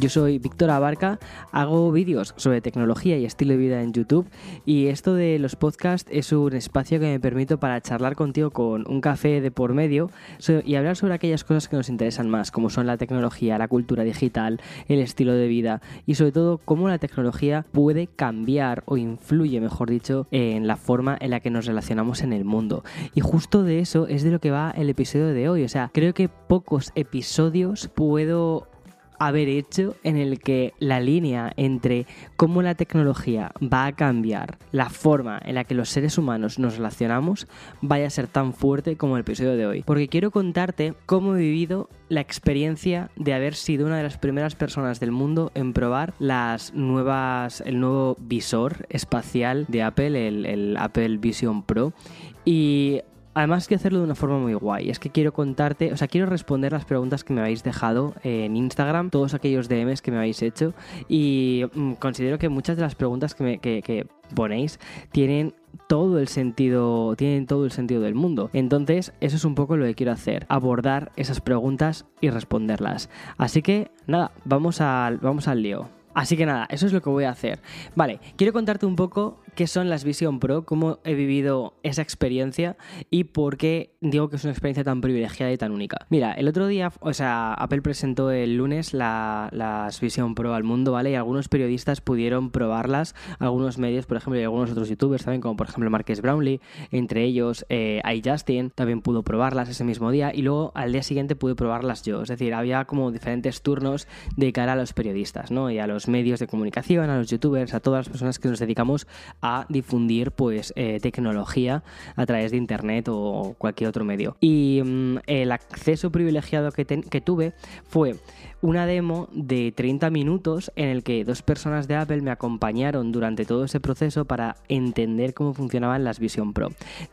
Yo soy Víctor Abarca, hago vídeos sobre tecnología y estilo de vida en YouTube y esto de los podcasts es un espacio que me permito para charlar contigo con un café de por medio y hablar sobre aquellas cosas que nos interesan más, como son la tecnología, la cultura digital, el estilo de vida y sobre todo cómo la tecnología puede cambiar o influye, mejor dicho, en la forma en la que nos relacionamos en el mundo. Y justo de eso es de lo que va el episodio de hoy. O sea, creo que pocos episodios puedo haber hecho en el que la línea entre cómo la tecnología va a cambiar la forma en la que los seres humanos nos relacionamos vaya a ser tan fuerte como el episodio de hoy. Porque quiero contarte cómo he vivido la experiencia de haber sido una de las primeras personas del mundo en probar las nuevas, el nuevo visor espacial de Apple, el, el Apple Vision Pro. Y Además quiero hacerlo de una forma muy guay. Es que quiero contarte, o sea, quiero responder las preguntas que me habéis dejado en Instagram, todos aquellos DMs que me habéis hecho. Y mm, considero que muchas de las preguntas que, que, ponéis tienen todo el sentido tienen todo el sentido del mundo entonces eso es un poco lo que quiero hacer abordar esas preguntas y responderlas así que nada vamos al vamos al lío Así que nada, eso es lo que voy a hacer. Vale, quiero contarte un poco qué son las Vision Pro, cómo he vivido esa experiencia y por qué digo que es una experiencia tan privilegiada y tan única. Mira, el otro día, o sea, Apple presentó el lunes las Vision Pro al mundo, ¿vale? Y algunos periodistas pudieron probarlas, algunos medios, por ejemplo, y algunos otros youtubers también, como por ejemplo Marques Brownlee, entre ellos eh, iJustin, también pudo probarlas ese mismo día y luego al día siguiente pude probarlas yo. Es decir, había como diferentes turnos de cara a los periodistas, ¿no? Y a los medios de comunicación, a los youtubers, a todas las personas que nos dedicamos a difundir pues eh, tecnología a través de internet o cualquier otro medio. Y mm, el acceso privilegiado que, que tuve fue una demo de 30 minutos en el que dos personas de Apple me acompañaron durante todo ese proceso para entender cómo funcionaban las Vision Pro.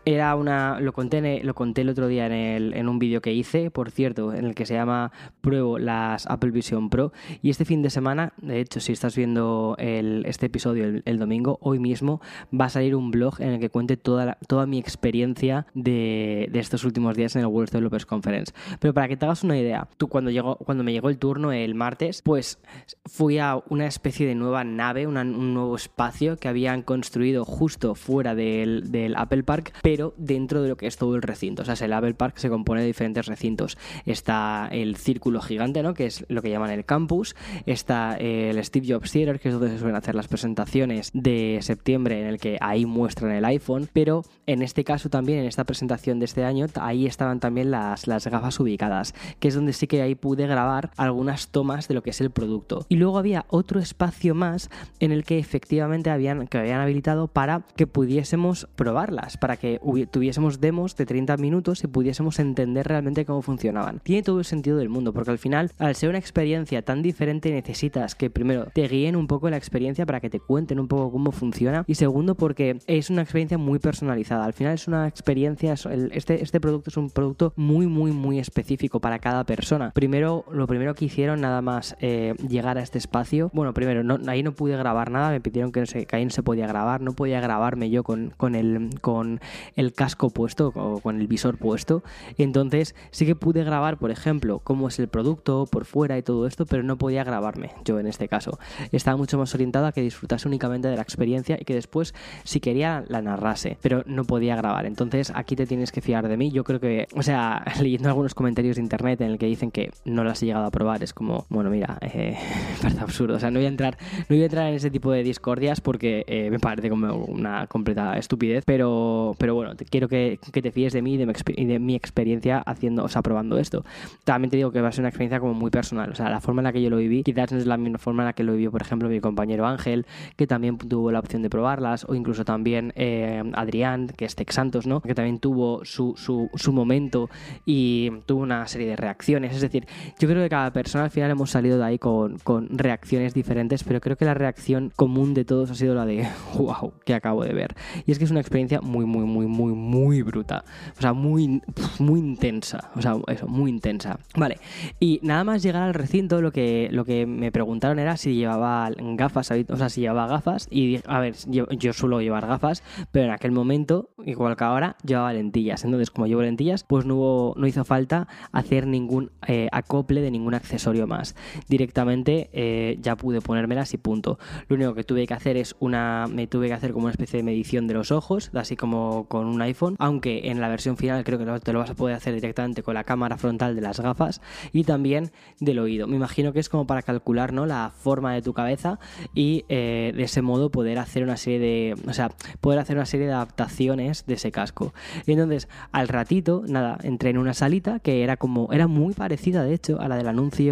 Era una, lo conté, lo conté el otro día en, el, en un vídeo que hice, por cierto, en el que se llama Pruebo las Apple Vision Pro. Y este fin de semana, de hecho, si estás viendo este episodio el, domingo, hoy mismo va a salir un blog en el que cuente toda, toda mi experiencia de, de, estos últimos días en el World Developers Conference. Pero para que te hagas una idea, tú cuando, llegó, cuando me llegó el tour el martes, pues fui a una especie de nueva nave, un nuevo espacio que habían construido justo fuera del, Apple Park, pero dentro de lo que es todo el recinto. O sea, el Apple Park se compone de diferentes recintos. Está el círculo gigante, ¿no? Que es lo que llaman el campus. Está el Steve Jobs Theater, que es donde se suelen hacer las presentaciones de septiembre, en el que ahí muestran el iPhone, pero en este caso también, en esta presentación de este año, ahí estaban también las, las gafas ubicadas, que es donde sí que ahí pude grabar algunas tomas de lo que es el producto. Y luego había otro espacio más en el que efectivamente habían, que habían habilitado para que pudiésemos probarlas, para que tuviésemos demos de 30 minutos y pudiésemos entender realmente cómo funcionaban. Tiene todo el sentido del mundo, porque al final, al ser una experiencia tan diferente, necesitas que primero te guíen un poco la experiencia para que te cuenten un poco cómo funciona y segundo porque es una experiencia muy personalizada. Al final es una experiencia, este, este producto es un producto muy, muy, muy específico para cada persona. Primero, lo primero que hice nada más eh, llegar a este espacio. Bueno, primero, ahí no pude grabar nada, me pidieron que, no se, que ahí no se podía grabar, no podía grabarme yo con, con, el, con el casco puesto o con el visor puesto. Entonces sí que pude grabar, por ejemplo, cómo es el producto por fuera y todo esto, pero no podía grabarme yo en este caso. Estaba mucho más orientado a que disfrutase únicamente de la experiencia y que después, si quería, la narrase, pero no podía grabar. Entonces aquí te tienes que fiar de mí. Yo creo que, o sea, leyendo algunos comentarios de internet en el que dicen que no las he llegado a probar, es como, bueno, mira, eh, parece absurdo. O sea, no voy a entrar, no voy a entrar en ese tipo de discordias porque eh, me parece como una completa estupidez. Pero, pero bueno, te, quiero que, que, te fíes de mí y de, mi, de mi experiencia haciendo, o sea, probando esto. También te digo que va a ser una experiencia como muy personal. O sea, la forma en la que yo lo viví, quizás no es la misma forma en la que lo vivió, por ejemplo, mi compañero Ángel, que también tuvo la opción de probarlas, o incluso también eh, Adrián, que es Texantos, ¿no? Que también tuvo su, su, su momento y tuvo una serie de reacciones. Es decir, yo creo que cada persona al final hemos salido de ahí con, reacciones diferentes, pero creo que la reacción común de todos ha sido la de wow, que acabo de ver. Y es que es una experiencia muy, muy, muy, muy, muy bruta. O sea, muy, muy intensa. O sea, eso, muy intensa. Vale. Y nada más llegar al recinto, lo que, lo que me preguntaron era si llevaba gafas, o sea, si llevaba gafas. Y a ver, yo, suelo llevar gafas, pero en aquel momento, igual que ahora, llevaba lentillas. Entonces, como llevo lentillas, pues no, no hizo falta hacer ningún eh, acople de ningún accesorio más. Directamente eh, ya pude ponérmelas y punto. Lo único que tuve que hacer es una. Me tuve que hacer como una especie de medición de los ojos, así como con un iPhone. Aunque en la versión final creo que te lo vas a poder hacer directamente con la cámara frontal de las gafas y también del oído. Me imagino que es como para calcular ¿no? la forma de tu cabeza y eh, de ese modo poder hacer una serie de. O sea, poder hacer una serie de adaptaciones de ese casco. Y entonces, al ratito, nada, entré en una salita que era como. Era muy parecida, de hecho, a la del anuncio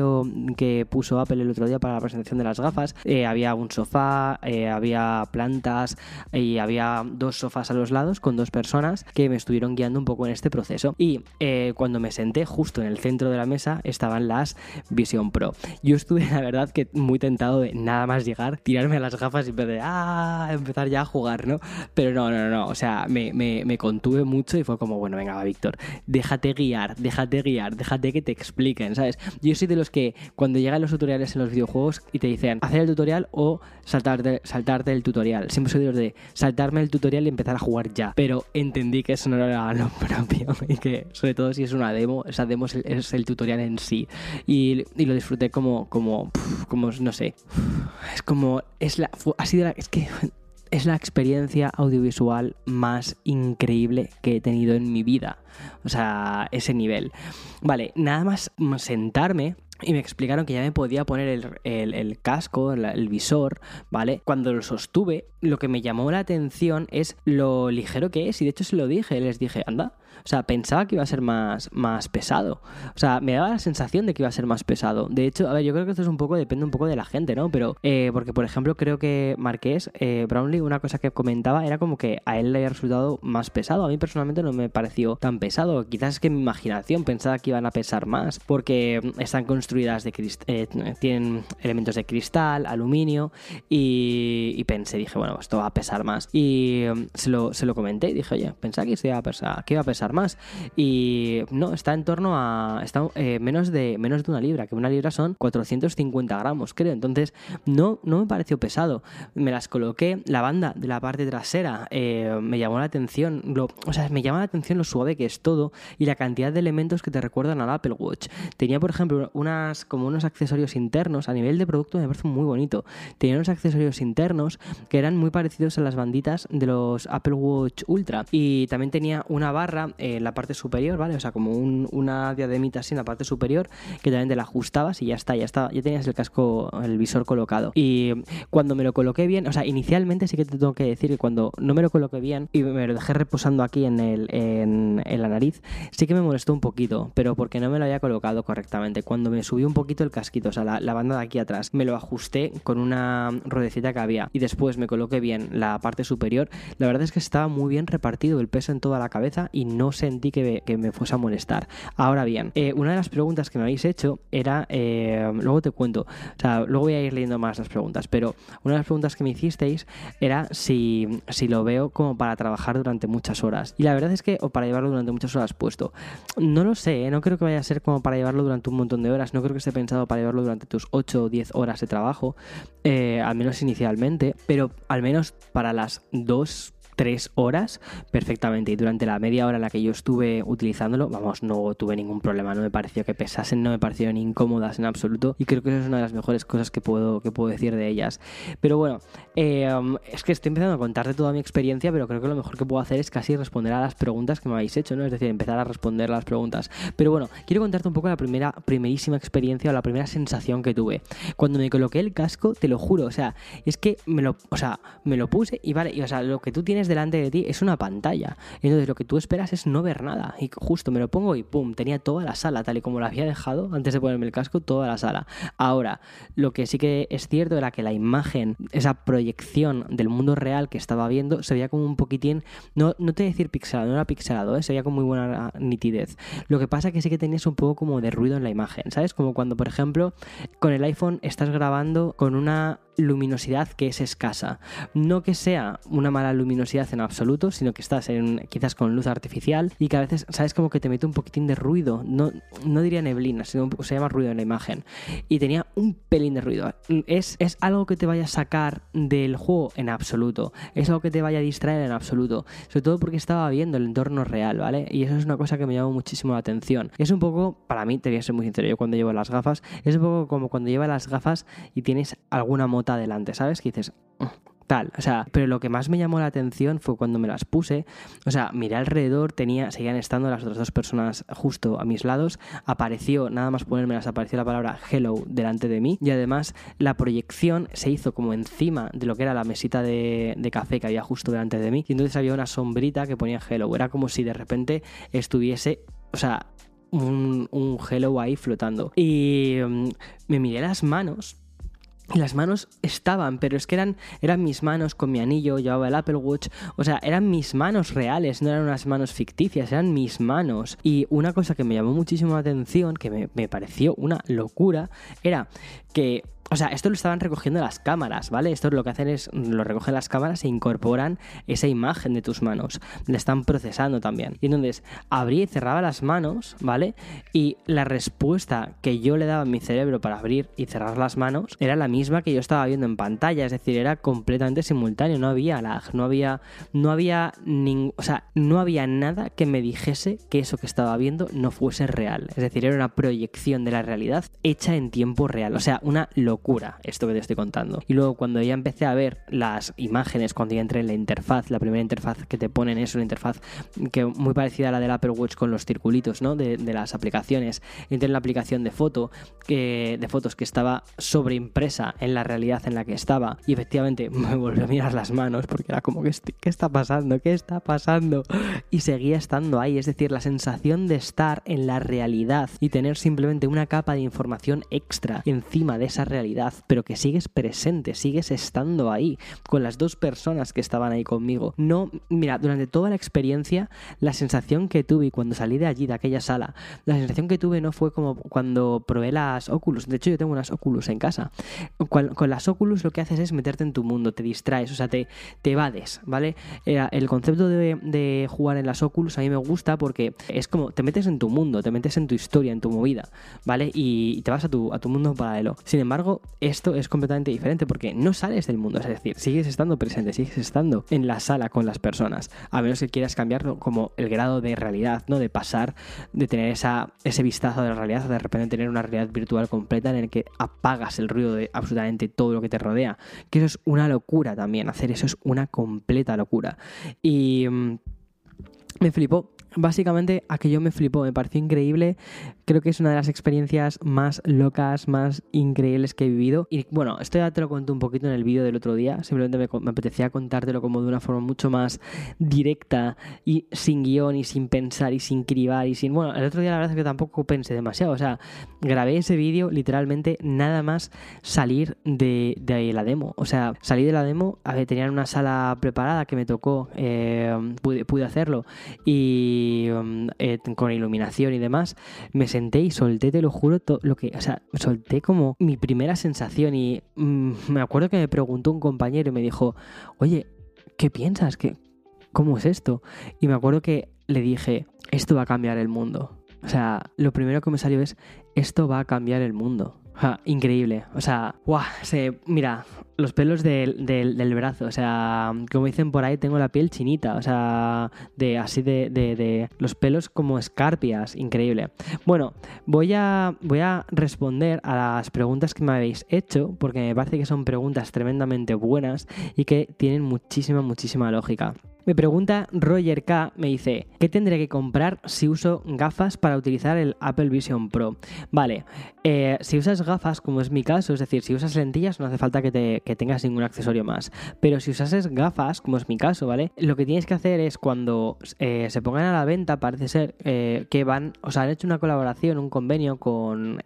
que puso Apple el otro día para la presentación de las gafas. Eh, había un sofá, eh, había plantas y había dos sofás a los lados con dos personas que me estuvieron guiando un poco en este proceso. Y cuando me senté justo en el centro de la mesa estaban las Vision Pro. Yo estuve, la verdad, que muy tentado de nada más llegar, tirarme a las gafas y empezar, ah, empezar ya a jugar, ¿no? Pero no, no, no, o sea, me, me, contuve mucho y fue como, bueno, venga, va, Víctor, déjate guiar, déjate guiar, déjate que te expliquen, ¿sabes? Yo soy de los que cuando llegan los tutoriales en los videojuegos y te dicen hacer el tutorial o saltarte, saltarte el tutorial, siempre soy de saltarme el tutorial y empezar a jugar ya, pero entendí que eso no era lo propio y que sobre todo si es una demo, esa demo es el, tutorial en sí y, lo disfruté como, como, como, no sé, es como, es la, ha sido la, es que es la experiencia audiovisual más increíble que he tenido en mi vida. O sea, ese nivel. Vale, nada más sentarme y me explicaron que ya me podía poner el, casco, el, visor, ¿vale? Cuando lo sostuve, lo que me llamó la atención es lo ligero que es. Y de hecho se lo dije, les dije, anda, o sea, pensaba que iba a ser más, más pesado. O sea, me daba la sensación de que iba a ser más pesado. De hecho, a ver, yo creo que esto es un poco, depende un poco de la gente, ¿no? Pero, eh, porque por ejemplo, creo que Marqués, eh, Brownlee, una cosa que comentaba era como que a él le había resultado más pesado. A mí personalmente no me pareció tan pesado. Quizás es que mi imaginación pensaba que iban a pesar más, porque están construidas de eh, tienen elementos de cristal, aluminio, y, pensé, dije, bueno, esto va a pesar más. Y mm, se lo, se lo comenté y dije, oye, pensaba que, iba a pesar, que iba a pesar más. Y no, está en torno a está, eh, menos, de, menos de una libra, que una libra son 450 gramos, creo. Entonces, no, no me pareció pesado. Me las coloqué, la banda de la parte trasera eh, me llamó la atención, lo, o sea, me llama la atención lo suave que es todo y la cantidad de elementos que te recuerdan al Apple Watch. Tenía, por ejemplo, unas, como unos accesorios internos, a nivel de producto me parece muy bonito. Tenía unos accesorios internos que eran muy parecidos a las banditas de los Apple Watch Ultra. Y también tenía una barra en la parte superior, ¿vale? O sea, como una diademita así en la parte superior que también te la ajustabas y ya está, ya está, ya tenías el casco, el visor colocado. Y cuando me lo coloqué bien, o sea, inicialmente sí que te tengo que decir que cuando no me lo coloqué bien y me lo dejé reposando aquí en, el, en, la nariz, sí que me molestó un poquito, pero porque no me lo había colocado correctamente. Cuando me subí un poquito el casquito, o sea, la, la banda de aquí atrás, me lo ajusté con una rodecita que había y después me coloqué bien la parte superior, la verdad es que estaba muy bien repartido el peso en toda la cabeza y no sentí que me, fuese a molestar. Ahora bien, eh, una de las preguntas que me habéis hecho era, eh, luego te cuento, o sea, luego voy a ir leyendo más las preguntas, pero una de las preguntas que me hicisteis era si, si lo veo como para trabajar durante muchas horas. Y la verdad es que, o para llevarlo durante muchas horas puesto, no lo sé, ¿eh? no creo que vaya a ser como para llevarlo durante un montón de horas, no creo que esté pensado para llevarlo durante tus 8 o 10 horas de trabajo, al menos inicialmente, pero al menos para las dos tres horas perfectamente y durante la media hora en la que yo estuve utilizándolo, vamos, no tuve ningún problema, no me pareció que pesasen, no me parecieron incómodas en absoluto y creo que eso es una de las mejores cosas que puedo, que puedo decir de ellas. Pero bueno, eh, es que estoy empezando a contarte toda mi experiencia, pero creo que lo mejor que puedo hacer es casi responder a las preguntas que me habéis hecho, ¿no? Es decir, empezar a responder las preguntas. Pero bueno, quiero contarte un poco la primera, primerísima experiencia o la primera sensación que tuve. Cuando me coloqué el casco, te lo juro, o sea, es que me lo, o sea, me lo puse y vale, y, o sea, lo que tú tienes delante de ti es una pantalla. Entonces lo que tú esperas es no ver nada. Y justo me lo pongo y pum, tenía toda la sala, tal y como lo había dejado antes de ponerme el casco, toda la sala. Ahora, lo que sí que es cierto era que la imagen, esa proyección del mundo real que estaba viendo, se veía como un poquitín, no, no te voy a decir pixelado, no era pixelado, ¿eh? se veía con muy buena nitidez. Lo que pasa que sí que tenías un poco como de ruido en la imagen, ¿sabes? Como cuando, por ejemplo, con el iPhone estás grabando con una luminosidad que es escasa. No que sea una mala luminosidad, en absoluto, sino que estás quizás con luz artificial y que a veces, ¿sabes? Como que te mete un poquitín de ruido. No, no diría neblina, sino se llama ruido en la imagen. Y tenía un pelín de ruido. Es, es algo que te vaya a sacar del juego en absoluto. Es algo que te vaya a distraer en absoluto. Sobre todo porque estaba viendo el entorno real, ¿vale? Y eso es una cosa que me llamó muchísimo la atención. Es un poco, para mí, te voy a ser muy sincero, yo cuando llevo las gafas, es un poco como cuando llevas las gafas y tienes alguna mota delante, ¿sabes? Que dices, tal. O sea, pero lo que más me llamó la atención fue cuando me las puse. O sea, miré alrededor, tenía, seguían estando las otras dos personas justo a mis lados. Apareció, nada más ponérmelas, apareció la palabra hello delante de mí. Y además, la proyección se hizo como encima de lo que era la mesita de, café que había justo delante de mí. Y entonces había una sombrita que ponía hello. Era como si de repente estuviese. O sea, un, un hello ahí flotando. Y mm, me miré las manos y las manos estaban, pero es que eran, eran mis manos con mi anillo, llevaba el Apple Watch, o sea, eran mis manos reales, no eran unas manos ficticias, eran mis manos. Y una cosa que me llamó muchísimo la atención, que me, me pareció una locura, era que o sea, esto lo estaban recogiendo las cámaras, ¿vale? Esto lo que hacen es, lo recogen las cámaras e incorporan esa imagen de tus manos. La están procesando también. Y entonces, abría y cerraba las manos, ¿vale? Y la respuesta que yo le daba a mi cerebro para abrir y cerrar las manos era la misma que yo estaba viendo en pantalla. Es decir, era completamente simultáneo. No había lag, no había, no había, o sea, no había nada que me dijese que eso que estaba viendo no fuese real. Es decir, era una proyección de la realidad hecha en tiempo real. O sea, una locura locura esto que te estoy contando. Y luego cuando ya empecé a ver las imágenes, cuando ya entré en la interfaz, la primera interfaz que te ponen es una interfaz que muy parecida a la del Apple Watch con los circulitos, ¿no? De, las aplicaciones. Entré en la aplicación de foto, de fotos que estaba sobreimpresa en la realidad en la que estaba. Y efectivamente me volvió a mirar las manos porque era como, ¿qué, qué está pasando? ¿Qué está pasando? Y seguía estando ahí. Es decir, la sensación de estar en la realidad y tener simplemente una capa de información extra encima de esa realidad pero que sigues presente, sigues estando ahí con las dos personas que estaban ahí conmigo. No, mira, durante toda la experiencia, la sensación que tuve cuando salí de allí, de aquella sala, la sensación que tuve no fue como cuando probé las Oculus. De hecho, yo tengo unas Oculus en casa. Con, las Oculus lo que haces es meterte en tu mundo, te distraes, o sea, te, te evades, ¿vale? el concepto de, jugar en las Oculus a mí me gusta porque es como te metes en tu mundo, te metes en tu historia, en tu movida, ¿vale? Y te vas a tu, a tu mundo paralelo. Sin embargo, esto es completamente diferente porque no sales del mundo, es decir, sigues estando presente, sigues estando en la sala con las personas, a menos que quieras cambiarlo como el grado de realidad, ¿no? De pasar, de tener esa, ese vistazo de la realidad, de repente tener una realidad virtual completa en el que apagas el ruido de absolutamente todo lo que te rodea, que eso es una locura también, hacer eso es una completa locura. Y mm, me flipó básicamente aquello me flipó, me pareció increíble. Creo que es una de las experiencias más locas, más increíbles que he vivido. Y bueno, esto ya te lo conté un poquito en el vídeo del otro día. Simplemente me, apetecía contártelo como de una forma mucho más directa y sin guion y sin pensar y sin cribar y sin... Bueno, el otro día la verdad es que tampoco pensé demasiado. O sea, grabé ese vídeo literalmente nada más salir de, la demo. O sea, salí de la demo, a tenían una sala preparada que me tocó, eh, pude, pude hacerlo. Y Um, eh, con iluminación y demás, me senté y solté, te lo juro, lo que, o sea, solté como mi primera sensación y mm, me acuerdo que me preguntó un compañero y me dijo, oye, ¿qué piensas? ¿Qué, ¿Cómo es esto? Y me acuerdo que le dije, esto va a cambiar el mundo. O sea, lo primero que me salió es, esto va a cambiar el mundo increíble. O sea, guau, se, mira, los pelos del, del, brazo. O sea, como dicen por ahí, tengo la piel chinita. O sea, de así de, de, los pelos como escarpias. Increíble. Bueno, voy a, voy a responder a las preguntas que me habéis hecho, porque me parece que son preguntas tremendamente buenas y que tienen muchísima, muchísima lógica. Me pregunta Roger K, me dice, ¿qué tendré que comprar si uso gafas para utilizar el Apple Vision Pro? Vale, eh, si usas gafas, como es mi caso, es decir, si usas lentillas no hace falta que, te, tengas ningún accesorio más, pero si usas gafas, como es mi caso, ¿vale? Lo que tienes que hacer es cuando eh, se pongan a la venta, parece ser eh, que van, o sea, han hecho una colaboración, un convenio con,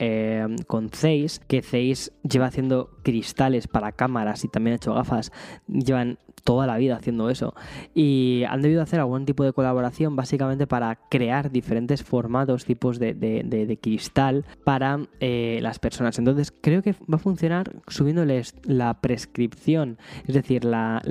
con Zeiss, que Zeiss lleva haciendo cristales para cámaras y también ha hecho gafas, llevan toda la vida haciendo eso. Y han debido hacer algún tipo de colaboración básicamente para crear diferentes formatos, tipos de, cristal para eh, las personas. Entonces creo que va a funcionar subiéndoles la prescripción, es decir, la,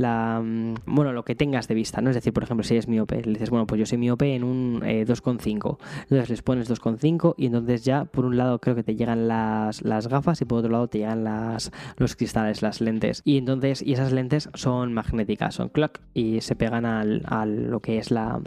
mm, bueno, lo que tengas de vista, ¿no? Es decir, por ejemplo, si eres miope, le dices, bueno, pues yo soy miope en un 2,5. Eh, entonces les pones 2,5 y entonces ya por un lado creo que te llegan las, las gafas y por otro lado te llegan las, los cristales, las lentes. Y entonces, y esas lentes son magnéticas, son clock y se pegan al, al lo que es la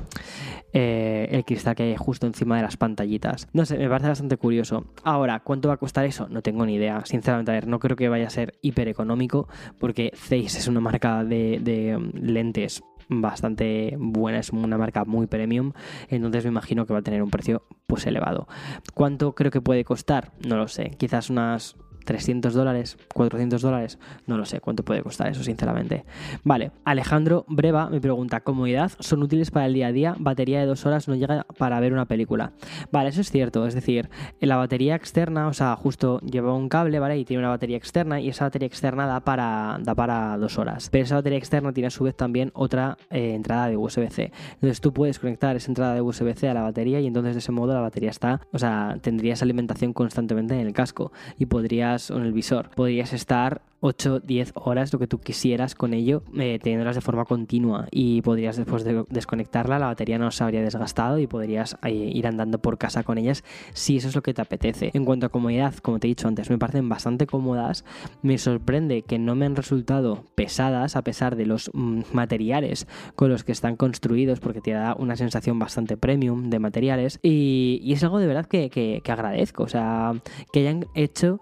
eh, el cristal que hay justo encima de las pantallitas. No sé, me parece bastante curioso. Ahora, ¿cuánto va a costar eso? No tengo ni idea. Sinceramente, a ver, no creo que vaya a ser hiper económico porque Zeiss es una marca de, de um, lentes bastante buena, es una marca muy premium, entonces me imagino que va a tener un precio pues elevado. ¿Cuánto creo que puede costar? No lo sé, quizás unas 300 dólares, 400 dólares, no lo sé cuánto puede costar eso, sinceramente. Vale, Alejandro Breva me pregunta, comodidad, son útiles para el día a día, batería de dos horas no llega para ver una película. Vale, eso es cierto, es decir, la batería externa, o sea, justo lleva un cable, ¿vale? Y tiene una batería externa y esa batería externa da para, da para dos horas. Pero esa batería externa tiene a su vez también otra eh, entrada de USB-C. Entonces tú puedes conectar esa entrada de USB-C a la batería y entonces de ese modo la batería está, o sea, tendrías alimentación constantemente en el casco y podrías en el visor. Podrías estar 8, 10 horas, lo que tú quisieras con ello, eh, teniéndolas de forma continua y podrías después de desconectarla, la batería no se habría desgastado y podrías eh, ir andando por casa con ellas si eso es lo que te apetece. En cuanto a comodidad, como te he dicho antes, me parecen bastante cómodas. Me sorprende que no me han resultado pesadas a pesar de los mm, materiales con los que están construidos porque te da una sensación bastante premium de materiales y, es algo de verdad que, que agradezco. O sea, que hayan hecho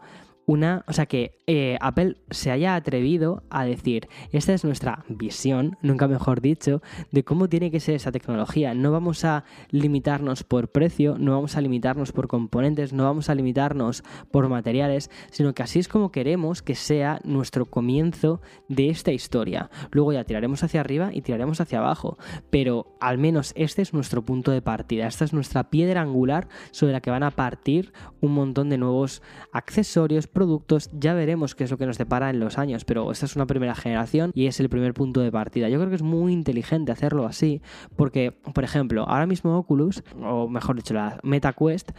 una, o sea que eh, Apple se haya atrevido a decir, esta es nuestra visión, nunca mejor dicho, de cómo tiene que ser esa tecnología. No vamos a limitarnos por precio, no vamos a limitarnos por componentes, no vamos a limitarnos por materiales, sino que así es como queremos que sea nuestro comienzo de esta historia. Luego ya tiraremos hacia arriba y tiraremos hacia abajo, pero al menos este es nuestro punto de partida, esta es nuestra piedra angular sobre la que van a partir un montón de nuevos accesorios, productos, ya veremos qué es lo que nos depara en los años, pero esta es una primera generación y es el primer punto de partida. Yo creo que es muy inteligente hacerlo así, porque, por ejemplo, ahora mismo Oculus, o mejor dicho, la Meta Quest,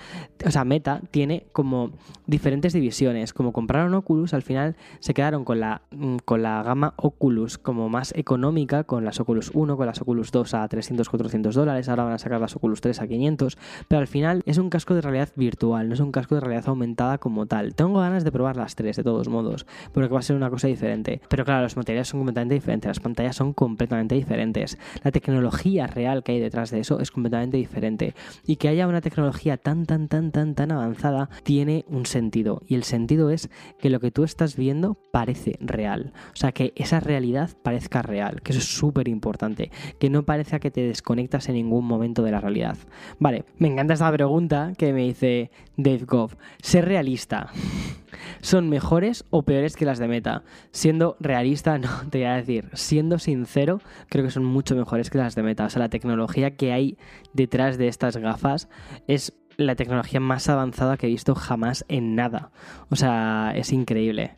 o sea, Meta tiene como diferentes divisiones. Como compraron Oculus, al final se quedaron con la, mm, con la gama Oculus como más económica, con las Oculus 1, con las Oculus 2 a 300, 400 dólares, ahora van a sacar las Oculus 3 a 500, pero al final es un casco de realidad virtual, no es un casco de realidad aumentada como tal. Tengo ganas de probar las tres, de todos modos, pero que va a ser una cosa diferente. Pero claro, los materiales son completamente diferentes, las pantallas son completamente diferentes. La tecnología real que hay detrás de eso es completamente diferente. Y que haya una tecnología tan, tan, tan, tan, tan avanzada tiene un sentido. Y el sentido es que lo que tú estás viendo parece real. O sea, que esa realidad parezca real, que eso es súper importante. Que no parezca que te desconectas en ningún momento de la realidad. Vale, me encanta esta pregunta que me dice Dave Goff. Ser realista son mejores o peores que las de Meta. Siendo realista, no, te voy a decir, siendo sincero, creo que son mucho mejores que las de Meta. O sea, la tecnología que hay detrás de estas gafas es la tecnología más avanzada que he visto jamás en nada. O sea, es increíble.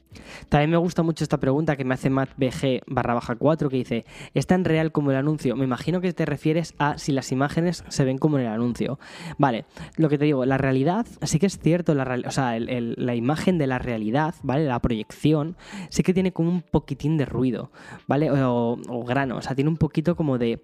También me gusta mucho esta pregunta que me hace MattBG barra baja 4 que dice, ¿es tan real como el anuncio? Me imagino que te refieres a si las imágenes se ven como en el anuncio. Vale, lo que te digo, la realidad, sí que es cierto, la, o sea, la imagen de la realidad, ¿vale? La proyección, sí que tiene como un poquitín de ruido, ¿vale? O, grano, o sea, tiene un poquito como de,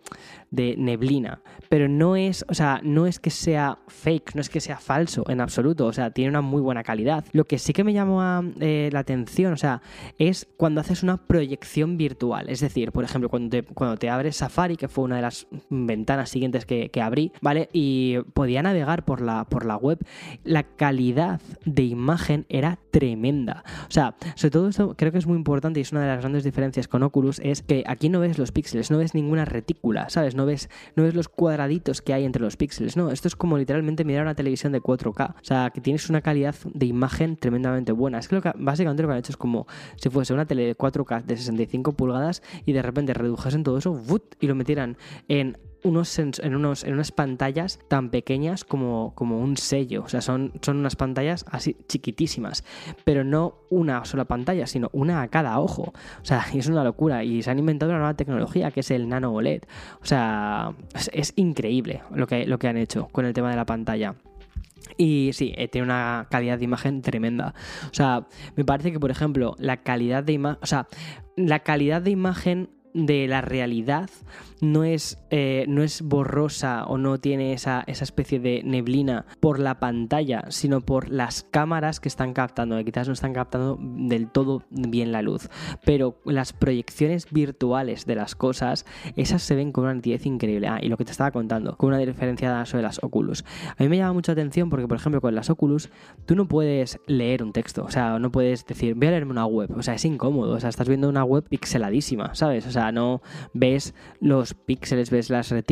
de neblina, pero no es, o sea, no es que sea fake, no es que sea falso en absoluto, o sea, tiene una muy buena calidad. Lo que sí que me llama eh, la atención o sea, es cuando haces una proyección virtual. Es decir, por ejemplo, cuando te, cuando te abres Safari, que fue una de las ventanas siguientes que, abrí, ¿vale? Y podía navegar por la, por la web, la calidad de imagen era tremenda. O sea, sobre todo esto creo que es muy importante y es una de las grandes diferencias con Oculus, es que aquí no ves los píxeles, no ves ninguna retícula, ¿sabes? No ves, no ves los cuadraditos que hay entre los píxeles, no, esto es como literalmente mirar una televisión de 4K, o sea, que tienes una calidad de imagen tremendamente buena. Es que, lo que básicamente lo que han hecho es como si fuese una tele de 4K de 65 pulgadas y de repente redujesen todo eso y lo metieran en unos en, unos, en unas pantallas tan pequeñas como, como un sello. O sea, son, son unas pantallas así chiquitísimas. Pero no una sola pantalla, sino una a cada ojo. O sea, es una locura. Y se han inventado una nueva tecnología que es el nano OLED. O sea, es, increíble lo que, lo que han hecho con el tema de la pantalla. Y sí, eh, tiene una calidad de imagen tremenda. O sea, me parece que, por ejemplo, la calidad de imagen. O sea, la calidad de imagen de la realidad no es, eh, no es borrosa o no tiene esa, esa, especie de neblina por la pantalla, sino por las cámaras que están captando, que quizás no están captando del todo bien la luz. Pero las proyecciones virtuales de las cosas, esas se ven con una nitidez increíble. Ah, y lo que te estaba contando, con una diferencia sobre las Oculus. A mí me llama mucha atención porque, por ejemplo, con las Oculus, tú no puedes leer un texto, o sea, no puedes decir, voy a leerme una web, o sea, es incómodo, o sea, estás viendo una web pixeladísima, ¿sabes? O sea, no ves los píxeles, ves,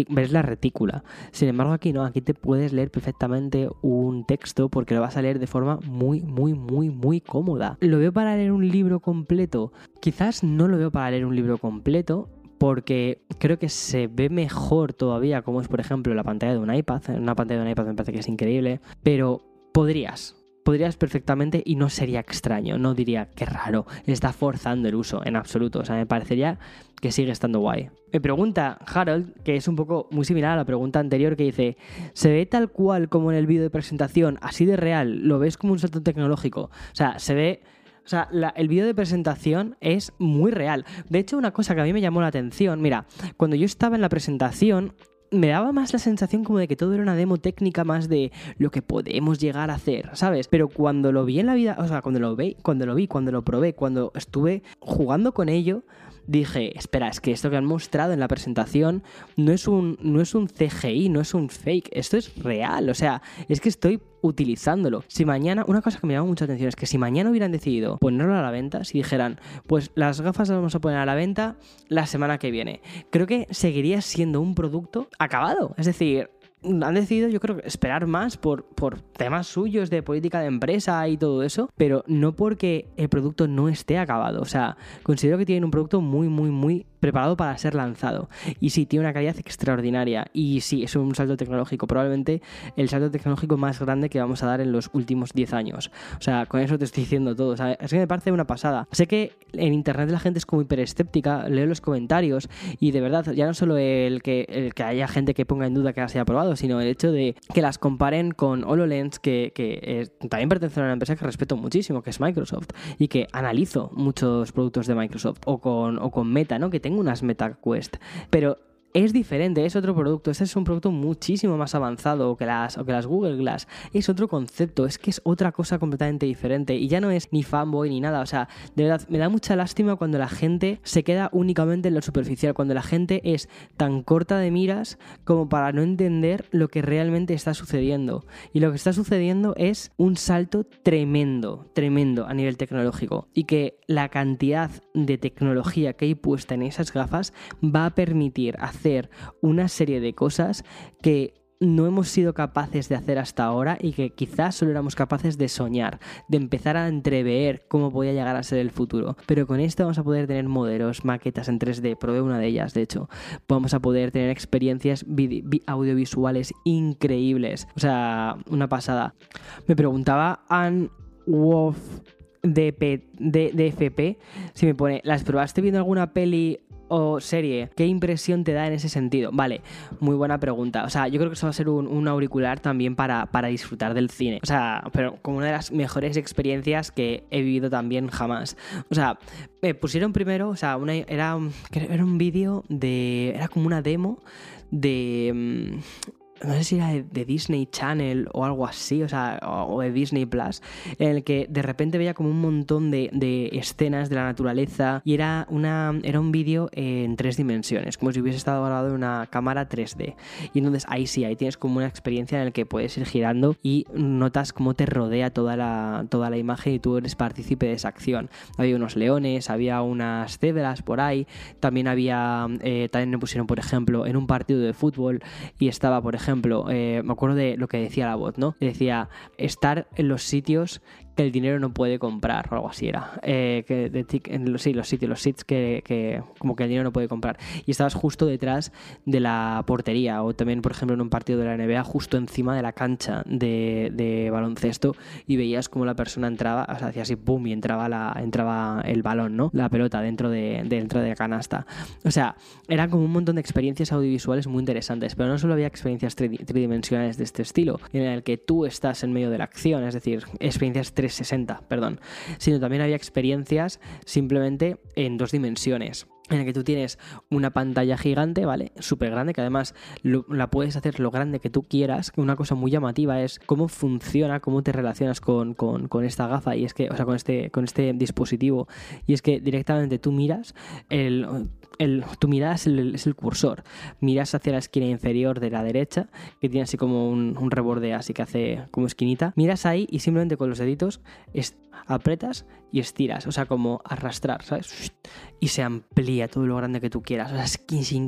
ves la retícula. Sin embargo, aquí no, aquí te puedes leer perfectamente un texto porque lo vas a leer de forma muy, muy, muy, muy cómoda. ¿Lo veo para leer un libro completo? Quizás no lo veo para leer un libro completo, porque creo que se ve mejor todavía, como es por ejemplo la pantalla de un iPad. Una pantalla de un iPad me parece que es increíble, pero podrías, podrías perfectamente y no sería extraño, no diría que raro, está forzando el uso en absoluto, o sea, me parecería que sigue estando guay. Me pregunta Harold, que es un poco muy similar a la pregunta anterior, que dice, ¿se ve tal cual como en el vídeo de presentación, así de real? ¿Lo ves como un salto tecnológico? O sea, se ve... O sea, el vídeo de presentación es muy real. De hecho, una cosa que a mí me llamó la atención, mira, cuando yo estaba en la presentación, me daba más la sensación como de que todo era una demo técnica más de lo que podemos llegar a hacer, ¿sabes? Pero cuando lo vi en la vida, o sea, cuando lo vi, cuando lo vi, cuando lo probé, cuando estuve jugando con ello, dije, espera, es que esto que han mostrado en la presentación no es un, no es un CGI, no es un fake, esto es real, o sea, es que estoy utilizándolo. Si mañana, una cosa que me llama mucha atención es que si mañana hubieran decidido ponerlo a la venta, si dijeran, pues las gafas las vamos a poner a la venta la semana que viene, creo que seguiría siendo un producto acabado. Es decir, han decidido, yo creo, esperar más por, por temas suyos de política de empresa y todo eso, pero no porque el producto no esté acabado. O sea, considero que tienen un producto muy, muy, muy preparado para ser lanzado. Y sí, tiene una calidad extraordinaria. Y sí, es un salto tecnológico. Probablemente el salto tecnológico más grande que vamos a dar en los últimos 10 años. O sea, con eso te estoy diciendo todo. O sea, es que me parece una pasada. Sé que en internet la gente es como hiper escéptica, leo los comentarios y de verdad, ya no solo el que, el que haya gente que ponga en duda que las haya sino el hecho de que las comparen con HoloLens, que, que también pertenece a una empresa que respeto muchísimo, que es Microsoft, y que analizo muchos productos de Microsoft, o con, o con Meta, ¿no? Que tengo unas MetaQuest. Pero es diferente, es otro producto. Este es un producto muchísimo más avanzado que las, que las Google Glass. Es otro concepto, es que es otra cosa completamente diferente. Y ya no es ni fanboy ni nada. O sea, de verdad, me da mucha lástima cuando la gente se queda únicamente en lo superficial, cuando la gente es tan corta de miras como para no entender lo que realmente está sucediendo. Y lo que está sucediendo es un salto tremendo, tremendo a nivel tecnológico. Y que la cantidad de tecnología que hay puesta en esas gafas va a permitir hacer una serie de cosas que no hemos sido capaces de hacer hasta ahora y que quizás solo éramos capaces de soñar, de empezar a entrever cómo podía llegar a ser el futuro. Pero con esto vamos a poder tener modelos, maquetas en 3D, probé una de ellas, de hecho. Vamos a poder tener experiencias audiovisuales increíbles. O sea, una pasada. Me preguntaba Anne Wolf de, de, FP si me pone, ¿las probaste viendo alguna peli o serie, ¿qué impresión te da en ese sentido? Vale, muy buena pregunta. O sea, yo creo que eso va a ser un, auricular también para, para, disfrutar del cine. O sea, pero como una de las mejores experiencias que he vivido también jamás. O sea, me pusieron primero, o sea, una, era, era un vídeo de... Era como una demo de mm, no sé si era de, Disney Channel o algo así, o sea, o, de Disney Plus, en el que de repente veía como un montón de, escenas de la naturaleza y era, una, era un vídeo en tres dimensiones, como si hubiese estado grabado en una cámara 3D. Y entonces ahí sí, ahí tienes como una experiencia en la que puedes ir girando y notas cómo te rodea toda la, toda la imagen y tú eres partícipe de esa acción. Había unos leones, había unas cebras por ahí, también había, eh, también me pusieron, por ejemplo, en un partido de fútbol y estaba, por ejemplo, ejemplo, eh, me acuerdo de lo que decía la voz, ¿no? Decía, estar en los sitios que el dinero no puede comprar, o algo así era. Eh, que en sí, los sitios, los sits que, como que el dinero no puede comprar. Y estabas justo detrás de la portería, o también, por ejemplo, en un partido de la NBA, justo encima de la cancha de, baloncesto, y veías como la persona entraba, o sea, hacía así, pum, y entraba, la, entraba el balón, ¿no? La pelota dentro de, dentro de la canasta. O sea, eran como un montón de experiencias audiovisuales muy interesantes, pero no solo había experiencias tridimensionales de este estilo, en el que tú estás en medio de la acción, es decir, experiencias 360, perdón, sino también había experiencias simplemente en dos dimensiones en el que tú tienes una pantalla gigante, ¿vale? Súper grande, que además la puedes hacer lo grande que tú quieras. Una cosa muy llamativa es cómo funciona, cómo te relacionas con, con, esta gafa y es que, o sea, con este, con este dispositivo. Y es que directamente tú miras, el, el, tu mirada es el, cursor. Miras hacia la esquina inferior de la derecha, que tiene así como un, un reborde así que hace como esquinita. Miras ahí y simplemente con los deditos es, apretas y estiras, o sea, como arrastrar, ¿sabes? Y se amplía todo lo grande que tú quieras, o sea, es,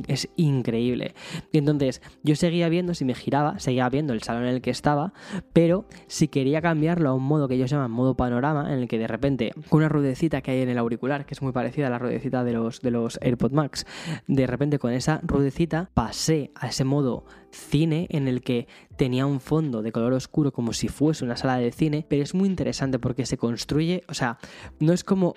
es increíble. Y entonces yo seguía viendo, si me giraba, seguía viendo el salón en el que estaba, pero si quería cambiarlo a un modo que ellos llaman modo panorama, en el que de repente, con una ruedecita que hay en el auricular, que es muy parecida a la ruedecita de los, de los AirPod Max, de repente con esa ruedecita pasé a ese modo cine en el que tenía un fondo de color oscuro como si fuese una sala de cine, pero es muy interesante porque se construye, o sea, no es como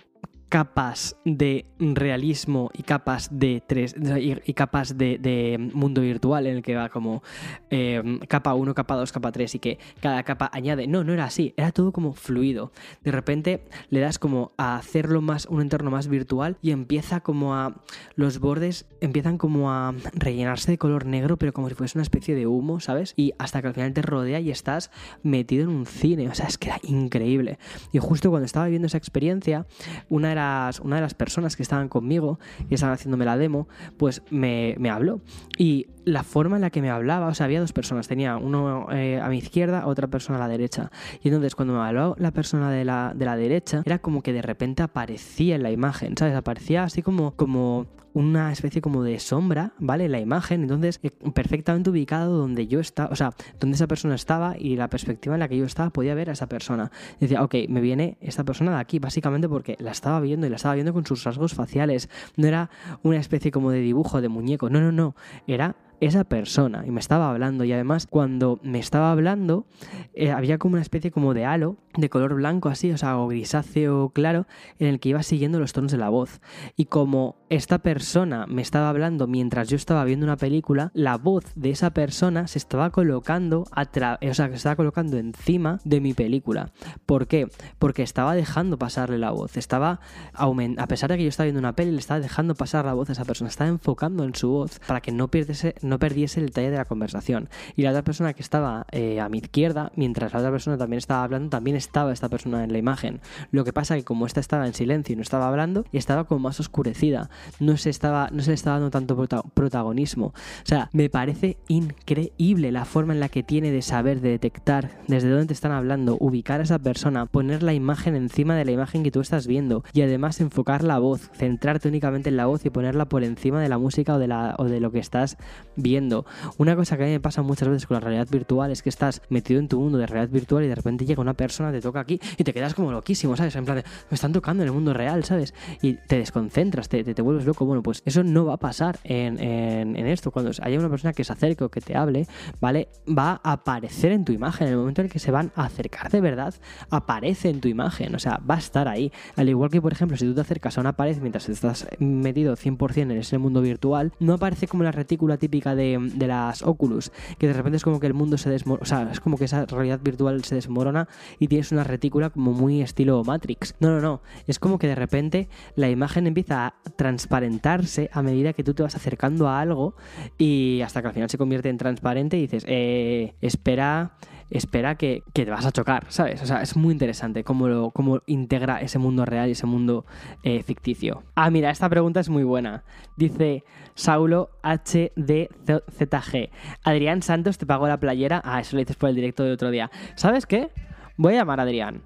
capas de realismo y capas de tres y, capas de, mundo virtual en el que va como em, capa 1, capa 2, capa 3 y que cada capa añade. No, no era así, era todo como fluido. De repente le das como a hacerlo más, un entorno más virtual y empieza como a. Los bordes empiezan como a rellenarse de color negro, pero como si fuese una especie de humo, ¿sabes? Y hasta que al final te rodea y estás metido en un cine. O sea, es que era increíble. Y justo cuando estaba viviendo esa experiencia, una era una de las personas que estaban conmigo y estaban haciéndome la demo, pues me, me habló. Y la forma en la que me hablaba, o sea, había dos personas, tenía uno eh, a mi izquierda, otra persona a la derecha. Y entonces cuando me habló la persona de la, de la derecha, era como que de repente aparecía en la imagen, ¿sabes? Aparecía así como, como una especie como de sombra, ¿vale? La imagen, entonces eh, perfectamente ubicado donde yo estaba, o sea, donde esa persona estaba y la perspectiva en la que yo estaba podía ver a esa persona. Decía, ok, me viene esta persona de aquí, básicamente porque la estaba viendo y la estaba viendo con sus rasgos faciales. No era una especie como de dibujo de muñeco, no, no, no, era esa persona y me estaba hablando y además cuando me estaba hablando eh, había como una especie como de halo de color blanco así, o sea, o grisáceo claro, en el que iba siguiendo los tonos de la voz. Y como esta persona me estaba hablando mientras yo estaba viendo una película, la voz de esa persona se estaba colocando a o sea, se estaba colocando encima de mi película. ¿Por qué? Porque estaba dejando pasarle la voz, estaba a pesar de que yo estaba viendo una peli, le estaba dejando pasar la voz a esa persona, estaba enfocando en su voz para que no perdiese no perdiese el detalle de la conversación. Y la otra persona que estaba eh, a mi izquierda, mientras la otra persona también estaba hablando, también estaba esta persona en la imagen. Lo que pasa que como esta estaba en silencio y no estaba hablando, estaba como más oscurecida. No se, estaba, no se le estaba dando tanto protagonismo. O sea, me parece increíble la forma en la que tiene de saber, de detectar desde dónde te están hablando, ubicar a esa persona, poner la imagen encima de la imagen que tú estás viendo y además enfocar la voz, centrarte únicamente en la voz y ponerla por encima de la música o de, la, o de lo que estás viendo. Una cosa que a mí me pasa muchas veces con la realidad virtual es que estás metido en tu mundo de realidad virtual y de repente llega una persona, te toca aquí y te quedas como loquísimo, ¿sabes? En plan, de, me están tocando en el mundo real, ¿sabes? Y te desconcentras, te, te, vuelves loco. Bueno, pues eso no va a pasar en, en, esto. Cuando haya una persona que se acerque o que te hable, ¿vale? Va a aparecer en tu imagen. En el momento en el que se van a acercar de verdad, aparece en tu imagen. O sea, va a estar ahí. Al igual que, por ejemplo, si tú te acercas a una pared mientras estás metido 100% en ese mundo virtual, no aparece como la retícula típica de, las Oculus, que de repente es como que el mundo se desmorona, o sea, es como que esa realidad virtual se desmorona y tienes una retícula como muy estilo Matrix. No, no, no, es como que de repente la imagen empieza a transparentarse a medida que tú te vas acercando a algo y hasta que al final se convierte en transparente y dices, eh, espera espera que, te vas a chocar, ¿sabes? O sea, es muy interesante cómo, lo, cómo integra ese mundo real y ese mundo eh, ficticio. Ah, mira, esta pregunta es muy buena. Dice Saulo HDZG. Adrián Santos te pagó la playera. Ah, eso lo dices por el directo de otro día. ¿Sabes qué? Voy a llamar a Adrián.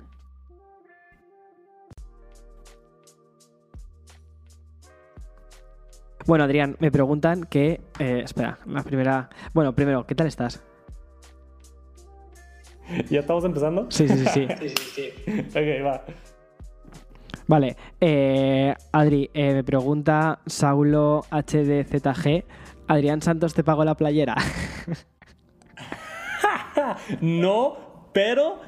Bueno, Adrián, me preguntan que... Eh, espera, la primera... Bueno, primero, ¿qué tal estás? ¿Ya estamos empezando? Sí, sí, sí. Sí, sí, sí. ok, va. Vale, eh, Adri, eh, me pregunta Saulo HDZG, Adrián Santos te pagó la playera. No, pero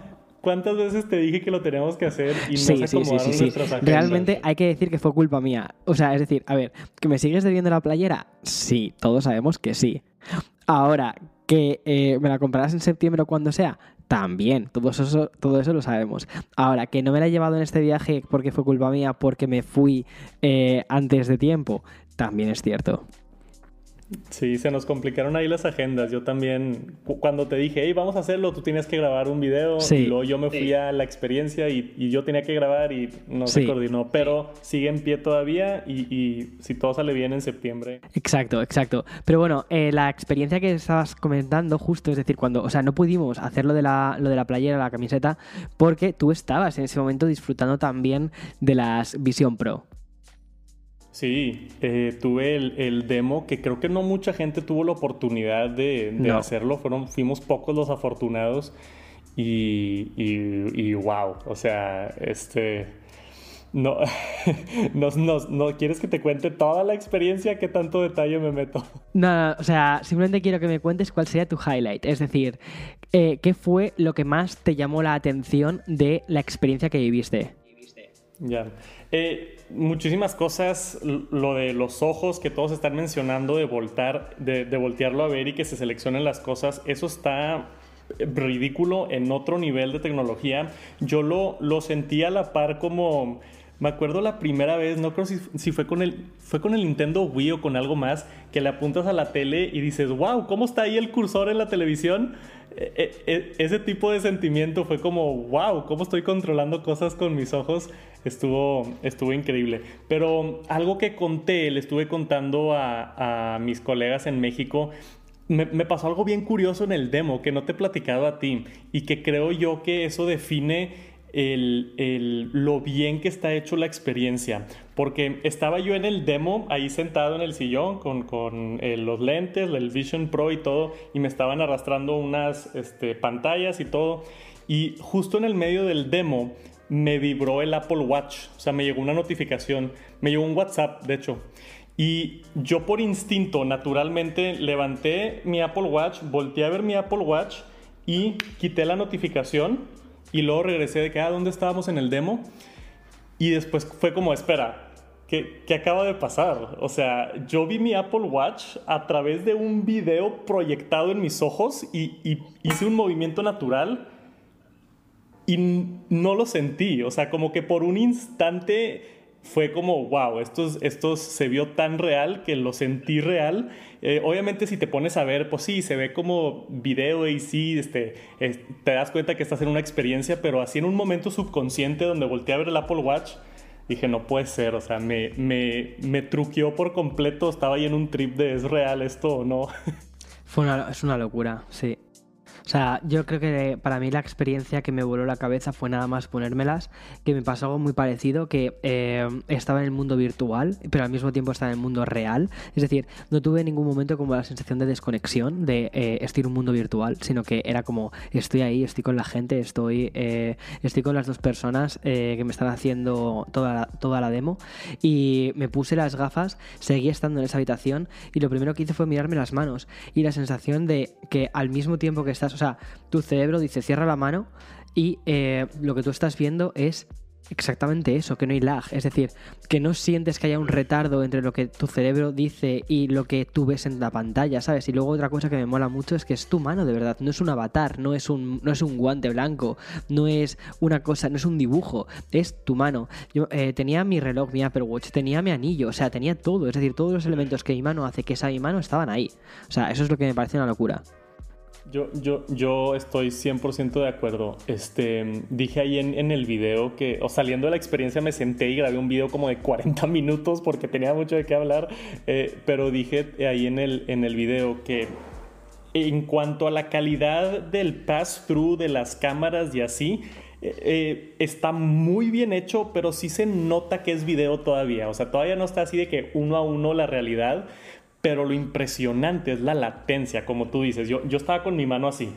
¿cuántas veces te dije que lo tenemos que hacer y no sí, se sí, sí, acomodaron sí, sí. nuestras agendas? Realmente hay que decir que fue culpa mía. O sea, es decir, a ver, ¿que me sigues debiendo la playera? Sí, todos sabemos que sí. Ahora, ¿que eh, me la comprarás en septiembre o cuando sea? También, todo eso, todo eso lo sabemos. Ahora, que no me la he llevado en este viaje porque fue culpa mía, porque me fui eh, antes de tiempo, también es cierto. Sí, se nos complicaron ahí las agendas. Yo también, cu- cuando te dije, hey, vamos a hacerlo, tú tenías que grabar un video. Sí. Y luego yo me fui Sí. a la experiencia y, y yo tenía que grabar y no se Sí. coordinó. Pero sigue en pie todavía y, y si todo sale bien en septiembre. Exacto, exacto. Pero bueno, eh, la experiencia que estabas comentando justo, es decir, cuando, o sea, no pudimos hacer lo de la, lo de la playera, la camiseta, porque tú estabas en ese momento disfrutando también de las Vision Pro. Sí, eh, tuve el, el demo que creo que no mucha gente tuvo la oportunidad de, de No. hacerlo. Fueron, fuimos pocos los afortunados y, y, y wow, o sea, este... No, no, no, no, ¿quieres que te cuente toda la experiencia? ¿Qué tanto detalle me meto? No, no, o sea, simplemente quiero que me cuentes cuál sería tu highlight. Es decir, eh, ¿qué fue lo que más te llamó la atención de la experiencia que viviste? Ya. Eh, muchísimas cosas, lo de los ojos que todos están mencionando, de voltar, de, de voltearlo a ver y que se seleccionen las cosas, eso está eh, ridículo en otro nivel de tecnología. Yo lo, lo sentí a la par como... Me acuerdo la primera vez, no creo si, fue, con el, fue con el Nintendo Wii o con algo más, que le apuntas a la tele y dices, wow, ¿cómo está ahí el cursor en la televisión? Eh, eh, eh, ese tipo de sentimiento fue como, wow, ¿cómo estoy controlando cosas con mis ojos? Estuvo, estuvo increíble. Pero algo que conté, le estuve contando a, a mis colegas en México, me, me pasó algo bien curioso en el demo que no te he platicado a ti y que creo yo que eso define el, el- lo bien que está hecho la experiencia. Porque estaba yo en el demo, ahí sentado en el sillón con, con, eh, los lentes, el Vision Pro y todo, y me estaban arrastrando unas este, pantallas y todo. Y justo en el medio del demo me vibró el Apple Watch, o sea, me llegó una notificación, me llegó un WhatsApp, de hecho. Y yo por instinto, naturalmente, levanté mi Apple Watch, volteé a ver mi Apple Watch y quité la notificación y luego regresé de que, ah, ¿dónde estábamos en el demo? Y después fue como, espera, ¿qué, qué acaba de pasar? O sea, yo vi mi Apple Watch a través de un video proyectado en mis ojos y, y hice un movimiento natural y no lo sentí. O sea, como que por un instante fue como, wow, esto, es- esto se vio tan real que lo sentí real. Eh, obviamente si te pones a ver, pues sí, se ve como video y sí, este, es- te das cuenta que estás en una experiencia, pero así en un momento subconsciente donde volteé a ver el Apple Watch, dije, no puede ser, o sea, me, me, me truqueó por completo, estaba ahí en un trip de, ¿es real esto o no? Fue una, es una locura, sí. O sea, yo creo que para mí la experiencia que me voló la cabeza fue nada más ponérmelas, que me pasó algo muy parecido, que eh, estaba en el mundo virtual, pero al mismo tiempo estaba en el mundo real. Es decir, no tuve en ningún momento como la sensación de desconexión, de eh, estoy en un mundo virtual, sino que era como estoy ahí, estoy con la gente, estoy, eh, estoy con las dos personas eh, que me están haciendo toda la, toda la demo y me puse las gafas, seguí estando en esa habitación y lo primero que hice fue mirarme las manos y la sensación de que al mismo tiempo que estás, o sea, tu cerebro dice cierra la mano y eh, lo que tú estás viendo es exactamente eso, que no hay lag, es decir, que no sientes que haya un retardo entre lo que tu cerebro dice y lo que tú ves en la pantalla, ¿sabes? Y luego otra cosa que me mola mucho es que es tu mano de verdad, no es un avatar, no es un, no es un guante blanco, no es una cosa, no es un dibujo, es tu mano. Yo eh, tenía mi reloj, mi Apple Watch, tenía mi anillo, o sea, tenía todo, es decir, todos los elementos que mi mano hace que sea mi mano estaban ahí. O sea, eso es lo que me parece una locura. Yo, yo, yo estoy 100% de acuerdo. Este, dije ahí en, en el video que, o saliendo de la experiencia, me senté y grabé un video como de 40 minutos porque tenía mucho de qué hablar. eh, pero dije ahí en el, en el video que en cuanto a la calidad del pass-through de las cámaras y así, eh, eh, está muy bien hecho, pero sí se nota que es video todavía. O sea, todavía no está así de que uno a uno la realidad, pero lo impresionante es la latencia, como tú dices. Yo, yo estaba con mi mano así.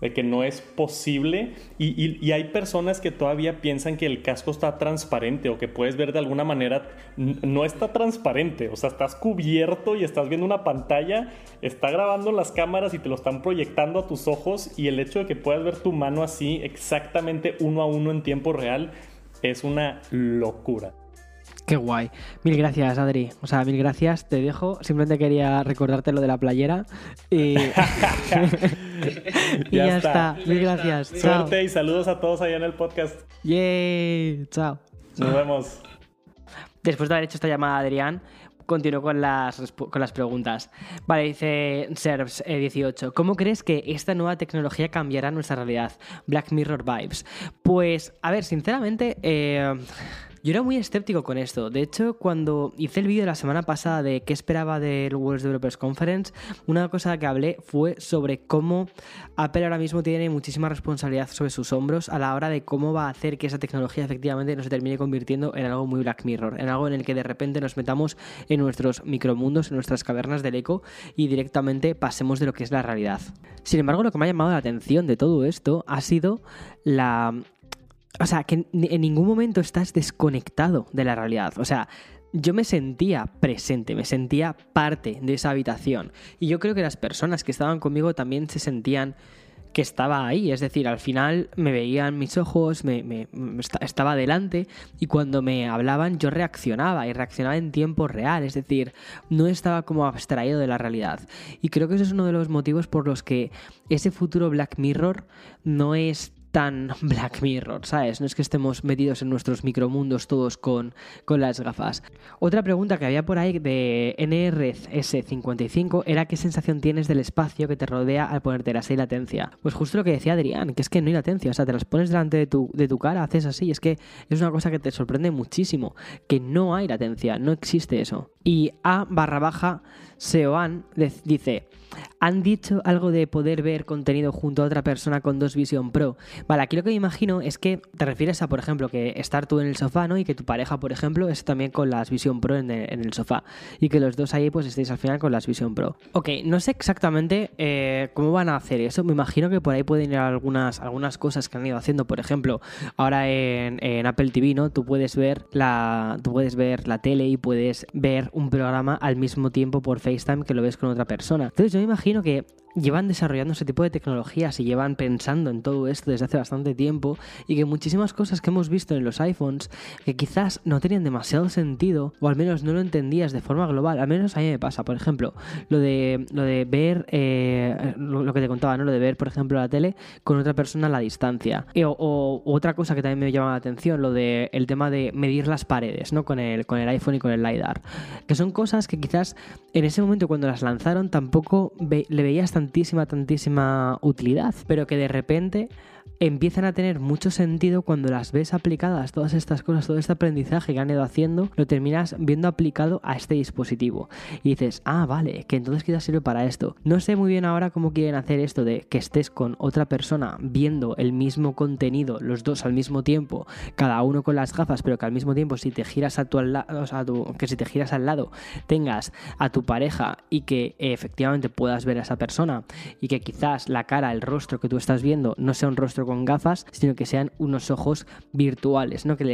de que no es posible y, hay personas que todavía piensan que el casco está transparente o que puedes ver de alguna manera, no está transparente, o sea, estás cubierto y estás viendo una pantalla, está grabando las cámaras y te lo están proyectando a tus ojos y el hecho de que puedas ver tu mano así exactamente uno a uno en tiempo real es una locura. Qué guay. Mil gracias, Adri. O sea, mil gracias. Te dejo. Simplemente quería recordarte lo de la playera. Y, ya, está. Mil gracias. Suerte y saludos a todos allá en el podcast. Yay. Chao. Nos vemos. Después de haber hecho esta llamada a Adrián, continúo con las, con las preguntas. Vale, dice Servs18. ¿Cómo crees que esta nueva tecnología cambiará nuestra realidad? Black Mirror Vibes. Pues, a ver, sinceramente... Eh, yo era muy escéptico con esto. De hecho, cuando hice el vídeo la semana pasada de qué esperaba del World Developers Conference, una cosa que hablé fue sobre cómo Apple ahora mismo tiene muchísima responsabilidad sobre sus hombros a la hora de cómo va a hacer que esa tecnología efectivamente no se termine convirtiendo en algo muy Black Mirror, en algo en el que de repente nos metamos en nuestros micromundos, en nuestras cavernas del eco y directamente pasemos de lo que es la realidad. Sin embargo, lo que me ha llamado la atención de todo esto ha sido la o sea, que en ningún momento estás desconectado de la realidad. O sea, yo me sentía presente, me sentía parte de esa habitación. Y yo creo que las personas que estaban conmigo también se sentían que estaba ahí. Es decir, al final me veían mis ojos, me, estaba delante y cuando me hablaban yo reaccionaba y reaccionaba en tiempo real. Es decir, no estaba como abstraído de la realidad. Y creo que ese es uno de los motivos por los que ese futuro Black Mirror no es tan Black Mirror, ¿sabes? No es que estemos metidos en nuestros micromundos todos con, con las gafas. Otra pregunta que había por ahí de NRS55 era qué sensación tienes del espacio que te rodea al ponerte la y latencia. Pues justo lo que decía Adrián, que es que no hay latencia, o sea, te las pones delante de tu, de tu cara, haces así, es que es una cosa que te sorprende muchísimo, que no hay latencia, no existe eso. Y A barra baja Seoan dice, han dicho algo de poder ver contenido junto a otra persona con dos Vision Pro. Vale, aquí lo que me imagino es que te refieres a, por ejemplo, que estar tú en el sofá, ¿no? Y que tu pareja, por ejemplo, es también con las Vision Pro en el, sofá. Y que los dos ahí, pues, estéis al final con las Vision Pro. Ok, no sé exactamente eh, cómo van a hacer eso. Me imagino que por ahí pueden ir algunas, algunas cosas que han ido haciendo. Por ejemplo, ahora en, en Apple TV, ¿no? Tú puedes ver la, tú puedes ver la tele y puedes ver un programa al mismo tiempo por FaceTime que lo ves con otra persona. Entonces yo imagino que llevan desarrollando ese tipo de tecnologías y llevan pensando en todo esto desde hace bastante tiempo y que muchísimas cosas que hemos visto en los iPhones que quizás no tenían demasiado sentido o al menos no lo entendías de forma global, al menos a mí me pasa, por ejemplo, lo de, lo de ver, eh, lo, que te contaba, ¿no? Lo de ver, por ejemplo, la tele con otra persona a la distancia. o, otra cosa que también me llama la atención, lo de el tema de medir las paredes, ¿no? Con el, con el iPhone y con el LiDAR. Que son cosas que quizás en ese momento cuando las lanzaron tampoco le veías tan tantísima, tantísima utilidad, pero que de repente empiezan a tener mucho sentido cuando las ves aplicadas, todas estas cosas, todo este aprendizaje que han ido haciendo, lo terminas viendo aplicado a este dispositivo. Y dices, ah, vale, que entonces quizás sirve para esto. No sé muy bien ahora cómo quieren hacer esto de que estés con otra persona viendo el mismo contenido, los dos al mismo tiempo, cada uno con las gafas, pero que al mismo tiempo si te giras a tu, lado, o sea, que si te giras al lado tengas a tu pareja y que efectivamente puedas ver a esa persona y que quizás la cara, el rostro que tú estás viendo no sea un rostro con gafas, sino que sean unos ojos virtuales, ¿no? Que,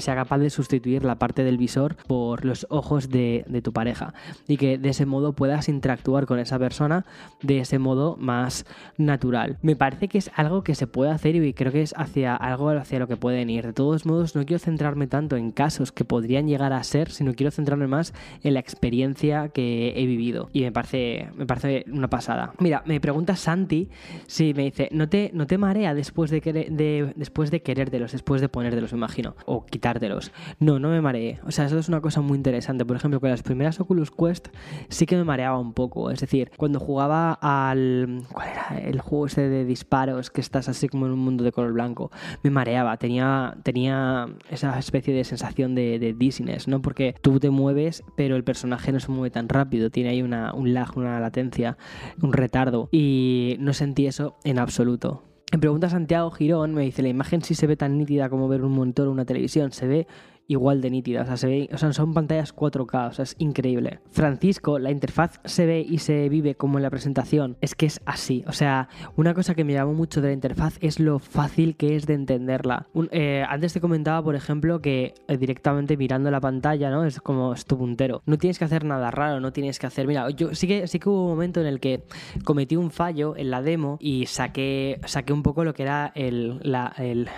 sea capaz de sustituir la parte del visor por los ojos de, tu pareja y que de ese modo puedas interactuar con esa persona de ese modo más natural. Me parece que es algo que se puede hacer y creo que es hacia algo hacia lo que pueden ir. De todos modos, no quiero centrarme tanto en casos que podrían llegar a ser, sino quiero centrarme más en la experiencia que he vivido y me parece, me parece una pasada. Mira, me pregunta Santi si me dice, ¿no te, no te marea después después de, de, después de querértelos, después de ponértelos, me imagino, o quitártelos. No, no me mareé. O sea, eso es una cosa muy interesante. Por ejemplo, con las primeras Oculus Quest sí que me mareaba un poco. Es decir, cuando jugaba al. ¿Cuál era? El juego este de disparos que estás así como en un mundo de color blanco. Me mareaba. Tenía, tenía esa especie de sensación de, de dizziness, ¿no? Porque tú te mueves, pero el personaje no se mueve tan rápido. Tiene ahí una, un lag, una latencia, un retardo. Y no sentí eso en absoluto. Me pregunta Santiago Girón, me dice, la imagen sí se ve tan nítida como ver un monitor o una televisión, se ve igual de nítida. O sea, se ve, o sea, son pantallas 4K, o sea, es increíble. Francisco, la interfaz se ve y se vive como en la presentación. Es que es así. O sea, una cosa que me llamó mucho de la interfaz es lo fácil que es de entenderla. Eh, antes te comentaba, por ejemplo, que eh, directamente mirando la pantalla, ¿no? Es como es tu puntero. No tienes que hacer nada raro, no tienes que hacer. Mira, yo sí que sí que hubo un momento en el que cometí un fallo en la demo y saqué, saqué un poco lo que era el, la, el.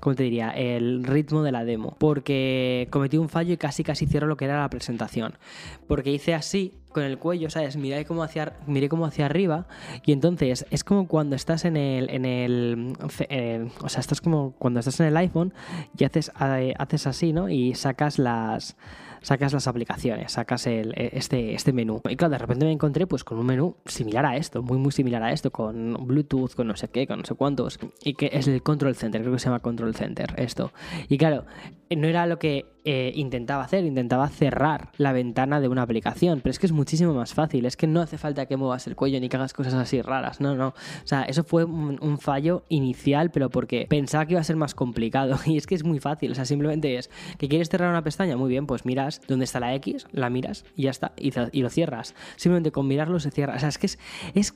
¿Cómo te diría? El ritmo de la demo. Porque cometí un fallo y casi casi cierro lo que era la presentación. Porque hice así con el cuello, ¿sabes? Miré como hacia, miré como hacia arriba y entonces es como cuando estás en el, en el, eh, o sea, estás como cuando estás en el iPhone y haces, eh, haces así, ¿no? Y sacas las sacas las aplicaciones, sacas el, e, este, este menú. Y claro, de repente me encontré pues con un menú similar a esto, muy muy similar a esto, con Bluetooth, con no sé qué, con no sé cuántos, y que es el Control Center, creo que se llama Control Center, esto. Y claro, no era lo que eh, intentaba hacer, intentaba cerrar la ventana de una aplicación, pero es que es muchísimo más fácil, es que no hace falta que muevas el cuello ni que hagas cosas así raras, no, no, o sea, eso fue un, fallo inicial, pero porque pensaba que iba a ser más complicado y es que es muy fácil, o sea, simplemente es que quieres cerrar una pestaña, muy bien, pues miras dónde está la X, la miras y ya está, y, lo cierras, simplemente con mirarlo se cierra, o sea, es que es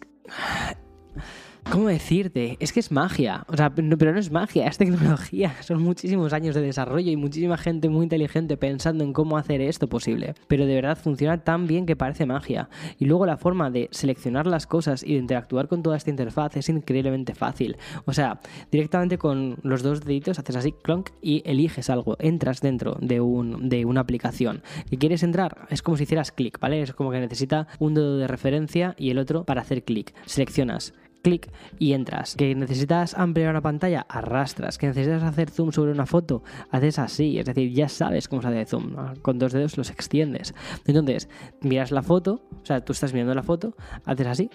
¿Cómo decirte? Es que es magia. O sea, pero no es magia, es tecnología. Son muchísimos años de desarrollo y muchísima gente muy inteligente pensando en cómo hacer esto posible. Pero de verdad funciona tan bien que parece magia. Y luego la forma de seleccionar las cosas y de interactuar con toda esta interfaz es increíblemente fácil. O sea, directamente con los dos deditos haces así, clonk, y eliges algo. Entras dentro de, un, de una aplicación. ¿Y quieres entrar? Es como si hicieras clic, ¿vale? Es como que necesita un dedo de referencia y el otro para hacer clic. Seleccionas clic y entras. Que necesitas ampliar una pantalla, arrastras. Que necesitas hacer zoom sobre una foto, haces así. Es decir, ya sabes cómo se hace zoom. Con dos dedos los extiendes. Entonces, miras la foto, o sea, tú estás mirando la foto, haces así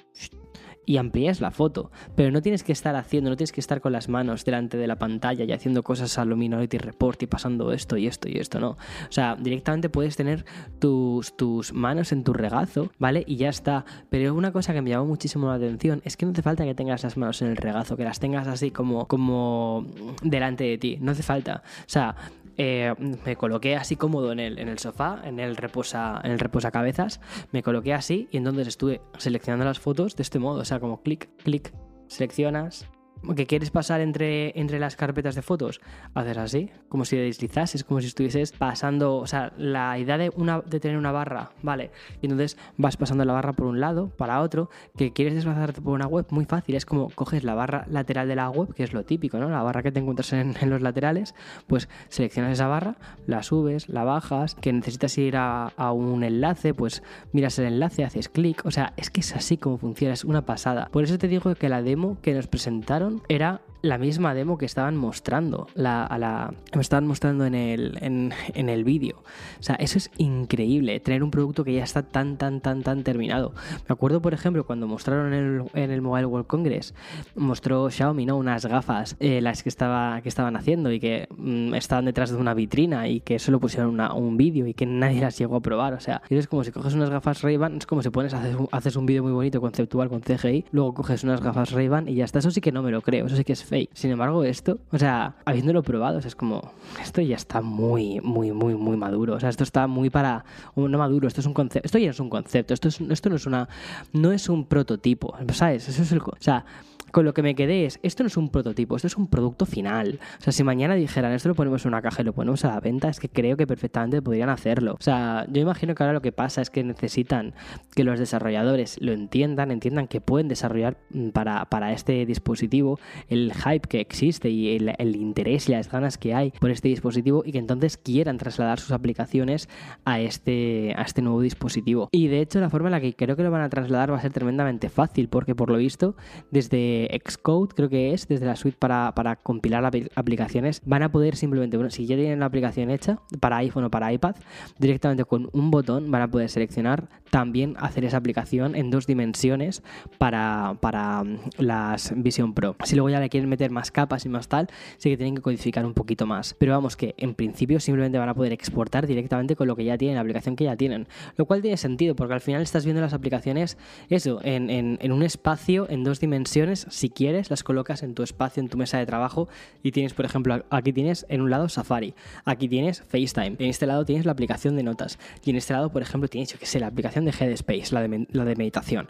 y amplías la foto. Pero no tienes que estar haciendo, no tienes que estar con las manos delante de la pantalla y haciendo cosas a Luminosity Report y pasando esto y esto y esto, no. O sea, directamente puedes tener tus, tus manos en tu regazo, ¿vale? Y ya está. Pero una cosa que me llamó muchísimo la atención es que no hace falta que tengas las manos en el regazo, que las tengas así como, como delante de ti. No hace falta. O sea, eh, me coloqué así cómodo en el, en el sofá, en el, reposa, en el reposacabezas, me coloqué así y entonces estuve seleccionando las fotos de este modo, o sea, como clic, clic, seleccionas, que quieres pasar entre, entre las carpetas de fotos, haces así, como si deslizases, como si estuvieses pasando, o sea, la idea de, una, de tener una barra, ¿vale? Y entonces vas pasando la barra por un lado, para otro, que quieres desplazarte por una web, muy fácil, es como coges la barra lateral de la web, que es lo típico, ¿no? La barra que te encuentras en, en los laterales, pues seleccionas esa barra, la subes, la bajas, que necesitas ir a, a un enlace, pues miras el enlace, haces clic, o sea, es que es así como funciona, es una pasada. Por eso te digo que la demo que nos presentaron era la misma demo que estaban mostrando, la, a la, me estaban mostrando en el, en, el vídeo. O sea, eso es increíble, tener un producto que ya está tan, tan, tan, tan terminado. Me acuerdo, por ejemplo, cuando mostraron en el, en el Mobile World Congress, mostró Xiaomi, ¿no? Unas gafas, eh, las que, estaba, que estaban haciendo y que mm, estaban detrás de una vitrina y que solo pusieron un vídeo y que nadie las llegó a probar. O sea, es como si coges unas gafas Ray-Ban, es como si pones, haces un, haces un vídeo muy bonito, conceptual con CGI, luego coges unas gafas Ray-Ban y ya está. Eso sí que no me lo creo, eso sí que es Sin embargo, esto, o sea, habiéndolo probado, es como, esto ya está muy, muy, muy, muy maduro. O sea, esto está muy para, no maduro, esto es un concepto, esto ya es un concepto, esto, es, esto no es una, no es un prototipo, ¿sabes? Eso es el, o sea, con lo que me quedé es, esto no es un prototipo, esto es un producto final. O sea, si mañana dijeran, esto lo ponemos en una caja y lo ponemos a la venta, es que creo que perfectamente podrían hacerlo. O sea, yo imagino que ahora lo que pasa es que necesitan que los desarrolladores lo entiendan, entiendan que pueden desarrollar mm, para, para este dispositivo el hype que existe y el, el, interés y las ganas que hay por este dispositivo y que entonces quieran trasladar sus aplicaciones a este, a este nuevo dispositivo. Y de hecho, la forma en la que creo que lo van a trasladar va a ser tremendamente fácil, porque por lo visto, desde Xcode, creo que es, desde la suite para, para compilar aplicaciones, van a poder simplemente, bueno, si ya tienen la aplicación hecha para iPhone o para iPad, directamente con un botón van a poder seleccionar también hacer esa aplicación en dos dimensiones para, para mm, las Vision Pro. Si luego ya le quieren meter más capas y más tal, sí que tienen que codificar un poquito más. Pero vamos que en principio simplemente van a poder exportar directamente con lo que ya tienen, la aplicación que ya tienen. Lo cual tiene sentido porque al final estás viendo las aplicaciones, eso, en, en, en un espacio en dos dimensiones si quieres, las colocas en tu espacio, en tu mesa de trabajo y tienes, por ejemplo, aquí tienes en un lado Safari, aquí tienes FaceTime, en este lado tienes la aplicación de notas y en este lado, por ejemplo, tienes, yo que sé, la aplicación de Headspace, la de, la de meditación.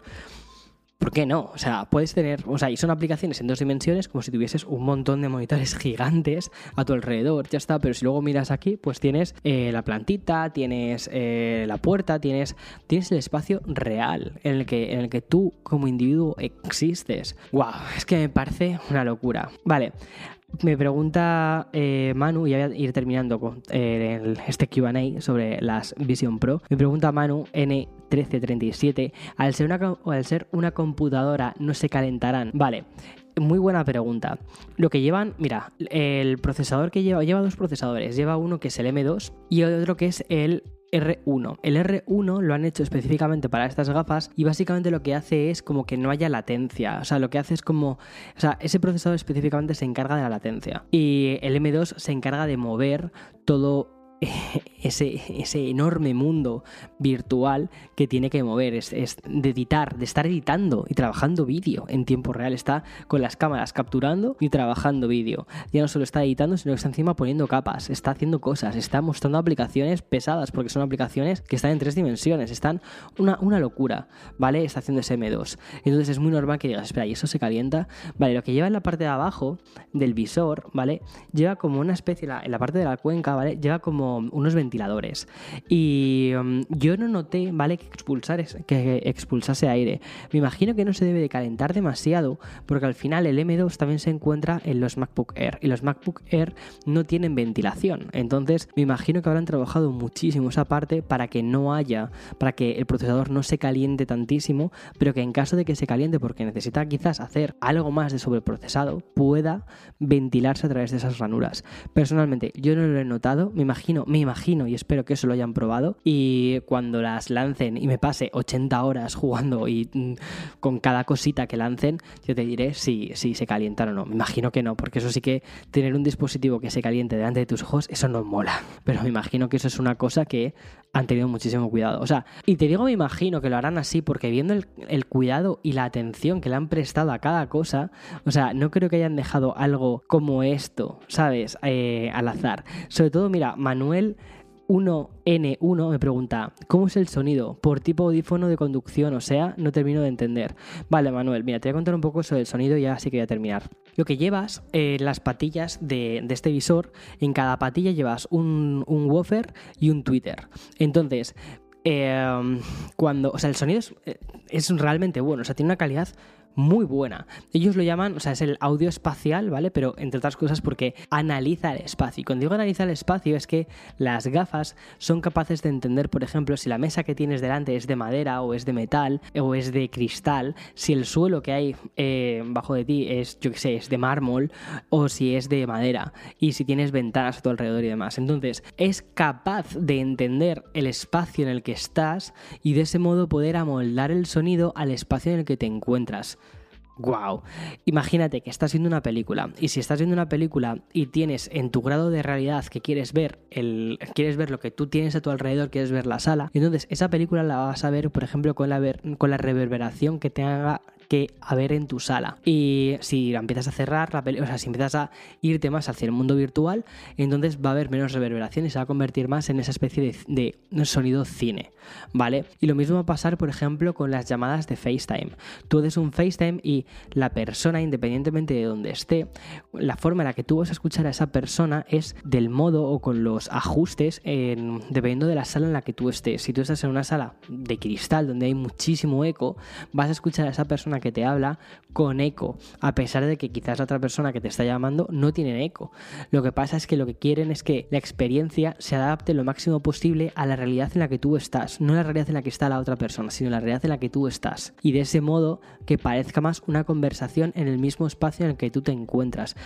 ¿Por qué no? O sea, puedes tener, o sea, y son aplicaciones en dos dimensiones como si tuvieses un montón de monitores gigantes a tu alrededor, ya está, pero si luego miras aquí, pues tienes eh, la plantita, tienes eh, la puerta, tienes, tienes el espacio real en el, que, en el que tú como individuo existes. ¡Wow! Es que me parece una locura. Vale, me pregunta eh, Manu, y voy a ir terminando con este QA sobre las Vision Pro. Me pregunta Manu N1337, al ser, una, al ser una computadora no se calentarán. Vale, muy buena pregunta. Lo que llevan, mira, el procesador que lleva, lleva dos procesadores. Lleva uno que es el M2 y otro que es el R1. El R1 lo han hecho específicamente para estas gafas y básicamente lo que hace es como que no haya latencia. O sea, lo que hace es como... O sea, ese procesador específicamente se encarga de la latencia. Y el M2 se encarga de mover todo ese, ese enorme mundo virtual que tiene que mover, es, de editar, de estar editando y trabajando vídeo en tiempo real. Está con las cámaras capturando y trabajando vídeo. Ya no solo está editando, sino que está encima poniendo capas, está haciendo cosas, está mostrando aplicaciones pesadas, porque son aplicaciones que están en tres dimensiones, están una, una locura, ¿vale? Está haciendo ese M2. Entonces es muy normal que digas, espera, ¿y eso se calienta? Vale, lo que lleva en la parte de abajo del visor, ¿vale? Lleva como una especie, en la parte de la cuenca, ¿vale? Lleva como unos ventiladores. Y um, yo no noté, ¿vale? Que, expulsar, que expulsase aire. Me imagino que no se debe de calentar demasiado porque al final el M2 también se encuentra en los MacBook Air y los MacBook Air no tienen ventilación. Entonces me imagino que habrán trabajado muchísimo esa parte para que no haya, para que el procesador no se caliente tantísimo, pero que en caso de que se caliente porque necesita quizás hacer algo más de sobreprocesado, pueda ventilarse a través de esas ranuras. Personalmente yo no lo he notado, me imagino me imagino y espero que eso lo hayan probado. Y cuando las lancen y me pase 80 horas jugando y mm, con cada cosita que lancen, yo te diré si, si se calientan o no. Me imagino que no, porque eso sí que tener un dispositivo que se caliente delante de tus ojos, eso no mola. Pero me imagino que eso es una cosa que han tenido muchísimo cuidado. O sea, y te digo me imagino que lo harán así porque viendo el, cuidado y la atención que le han prestado a cada cosa, o sea, no creo que hayan dejado algo como esto, ¿sabes? Eh, al azar. Sobre todo, mira, Manuel 1N1 me pregunta, ¿cómo es el sonido? Por tipo audífono de conducción, o sea, no termino de entender. Vale, Manuel, mira, te voy a contar un poco sobre el sonido y ya sí que voy a terminar. Lo que llevas, eh, las patillas de, este visor, en cada patilla llevas un, un woofer y un tweeter. Entonces, em, cuando, o sea, el sonido es, eh, es realmente bueno, o sea, tiene una calidad muy buena. Ellos lo llaman, o sea, es el audio espacial, ¿vale? Pero entre otras cosas porque analiza el espacio. Y cuando digo analiza el espacio es que las gafas son capaces de entender, por ejemplo, si la mesa que tienes delante es de madera o es de metal o es de cristal, si el suelo que hay eh, bajo de ti es, yo qué sé, es de mármol o si es de madera y si tienes ventanas a tu alrededor y demás. Entonces, es capaz de entender el espacio en el que estás y de ese modo poder amoldar el sonido al espacio en el que te encuentras. Wow. Imagínate que estás viendo una película y si estás viendo una película y tienes en tu grado de realidad que quieres ver el quieres ver lo que tú tienes a tu alrededor, quieres ver la sala, entonces esa película la vas a ver, por ejemplo, con la con la reverberación que te haga que haber en tu sala. Y si empiezas a cerrar, la o sea, si empiezas a irte más hacia el mundo virtual, entonces va a haber menos reverberación y se va a convertir más en esa especie de, sonido cine, ¿vale? Y lo mismo va a pasar, por ejemplo, con las llamadas de FaceTime. Tú haces un FaceTime y la persona, independientemente de donde esté, la forma en la que tú vas a escuchar a esa persona es del modo o con los ajustes dependiendo de la sala en la que tú estés. Si tú estás en una sala de cristal donde hay muchísimo eco, vas a escuchar a esa persona que te habla con eco, a pesar de que quizás la otra persona que te está llamando no tiene eco. Lo que pasa es que lo que quieren es que la experiencia se adapte lo máximo posible a la realidad en la que tú estás, no la realidad en la que está la otra persona, sino la realidad en la que tú estás. Y de ese modo que parezca más una conversación en el mismo espacio en el que tú te encuentras.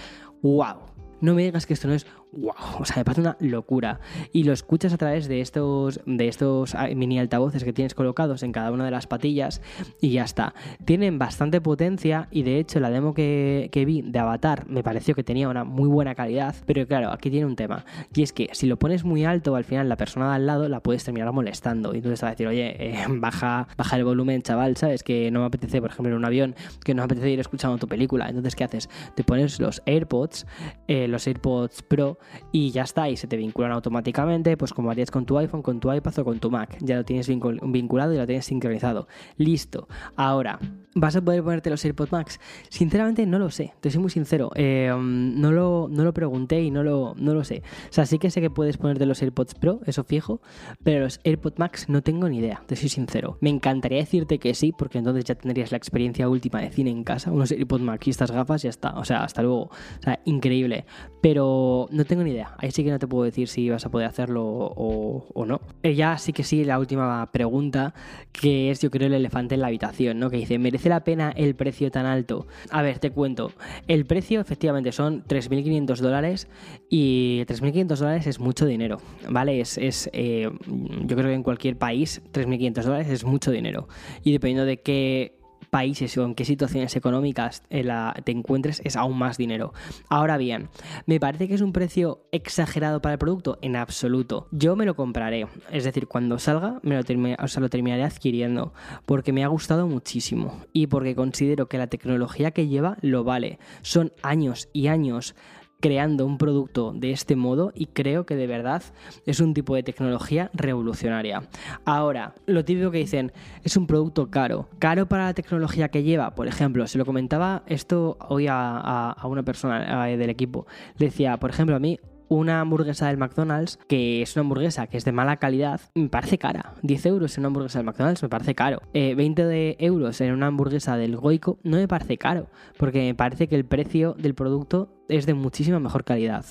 ¡Wow! no me digas que esto no es wow, o sea, me parece una locura. Y lo escuchas a través de estos, de estos ah, mini altavoces que tienes colocados en cada una de las patillas y ya está. Tienen bastante potencia y de hecho la demo que, vi de Avatar me pareció que tenía una muy buena calidad, pero claro, aquí tiene un tema. Y es que si lo pones muy alto, al final la persona de al lado la puedes terminar molestando. Y entonces va a decir, oye, eh, baja, baja el volumen, chaval, ¿sabes? Que no me apetece, por ejemplo, en un avión, que no me apetece ir escuchando tu película. Entonces, ¿qué haces? Te pones los AirPods, eh, los AirPods Pro, y ya está, y se te vinculan automáticamente, pues como harías con tu iPhone, con tu iPad o con tu Mac. Ya lo tienes vinculado y lo tienes sincronizado. Listo. Ahora, ¿Vas a poder ponerte los AirPods Max? Sinceramente no lo sé, te soy muy sincero. Um, no, lo, no lo pregunté y no lo, no lo sé. O sea, sí que sé que puedes ponerte los AirPods Pro, eso fijo, pero los AirPods Max no tengo ni idea, te soy sincero. Me encantaría decirte que sí, porque entonces ya tendrías la experiencia última de cine en casa, unos AirPods Max y estas gafas ya está. O sea, hasta luego. O sea, increíble. Pero no tengo ni idea. Ahí sí que no te puedo decir si vas a poder hacerlo o, o no. Eh, ya sí que sí, la última pregunta, que es yo creo el elefante en la habitación, ¿no? Que dice, ¿merece la pena el precio tan alto? A ver, te cuento. El precio efectivamente son 3.500 dólares y 3.500 dólares es mucho dinero, ¿vale? Es, es eh, yo creo que en cualquier país 3.500 dólares es mucho dinero. Y dependiendo de qué países o en qué situaciones económicas eh, te encuentres es aún más dinero. Ahora bien, ¿me parece que es un precio exagerado para el producto? En absoluto. Yo me lo compraré. Es decir, cuando salga me lo, lo terminaré adquiriendo porque me ha gustado muchísimo y porque considero que la tecnología que lleva lo vale. Son años y años creando un producto de este modo y creo que de verdad es un tipo de tecnología revolucionaria. Ahora, lo típico que dicen es un producto caro. Caro para la tecnología que lleva, por ejemplo, se lo comentaba esto hoy a, una persona del equipo. Decía, por ejemplo, a mí una hamburguesa del McDonald's, que es una hamburguesa que es de mala calidad, me parece cara. 10 euros en una hamburguesa del McDonald's me parece caro. 20 eh, de euros en una hamburguesa del Goico no me parece caro, porque me parece que el precio del producto es de muchísima mejor calidad.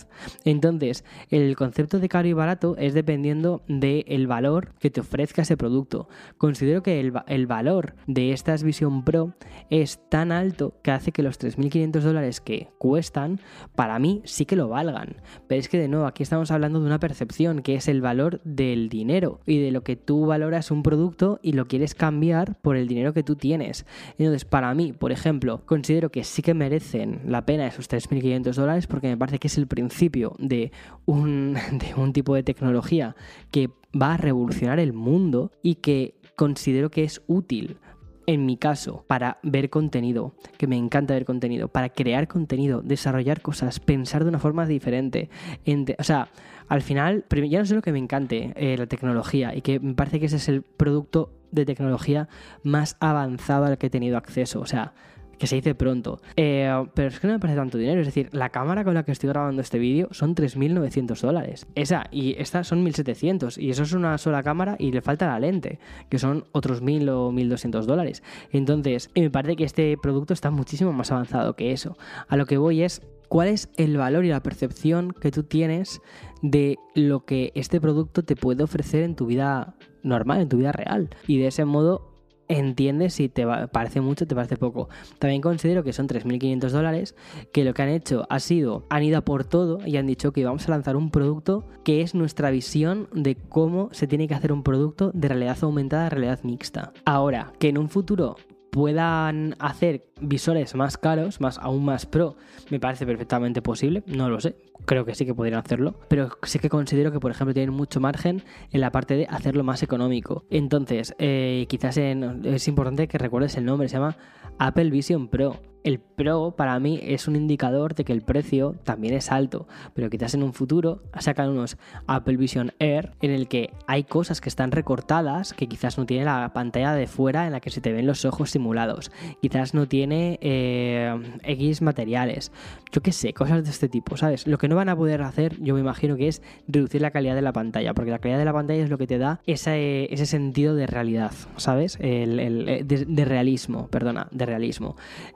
Entonces, el concepto de caro y barato es dependiendo del valor que te ofrezca ese producto. Considero que el, valor de esta Vision Pro es tan alto que hace que los 3.500 dólares que cuestan, para mí sí que lo valgan. Pero es que de nuevo, aquí estamos hablando de una percepción, que es el valor del dinero y de lo que tú valoras un producto y lo quieres cambiar por el dinero que tú tienes. Entonces, para mí, por ejemplo, considero que sí que merecen la pena esos 3.500 dólares porque me parece que es el principio de un, de un tipo de tecnología que va a revolucionar el mundo y que considero que es útil en mi caso, para ver contenido, que me encanta ver contenido, para crear contenido, desarrollar cosas, pensar de una forma diferente. o sea, al final, ya no sé lo que me encante eh, la tecnología y que me parece que ese es el producto de tecnología más avanzado al que he tenido acceso. O sea, que se dice pronto. Eh, pero es que no me parece tanto dinero. Es decir, la cámara con la que estoy grabando este vídeo son 3.900 dólares. Esa y esta son 1.700. Y eso es una sola cámara y le falta la lente, que son otros 1.000 o 1.200 dólares. Entonces, me parece que este producto está muchísimo más avanzado que eso. A lo que voy es cuál es el valor y la percepción que tú tienes de lo que este producto te puede ofrecer en tu vida normal, en tu vida real. Y de ese modo entiendes si te parece mucho o te parece poco. También considero que son 3.500 dólares, que lo que han hecho ha sido, han ido a por todo y han dicho que vamos a lanzar un producto que es nuestra visión de cómo se tiene que hacer un producto de realidad aumentada a realidad mixta. Ahora, que en un futuro puedan hacer visores más caros, más aún más pro, me parece perfectamente posible, no lo sé, creo que sí que podrían hacerlo, pero sí que considero que por ejemplo tienen mucho margen en la parte de hacerlo más económico. Entonces, eh, quizás es importante que recuerdes el nombre, se llama Apple Vision Pro el Pro para mí es un indicador de que el precio también es alto, pero quizás en un futuro sacan unos Apple Vision Air en el que hay cosas que están recortadas que quizás no tiene la pantalla de fuera en la que se te ven los ojos simulados, quizás no tiene eh, X materiales, yo qué sé, cosas de este tipo, ¿sabes? Lo que no van a poder hacer, yo me imagino que es reducir la calidad de la pantalla, porque la calidad de la pantalla es lo que te da ese, ese sentido de realidad, ¿sabes? El, de, de realismo, perdona, de realismo.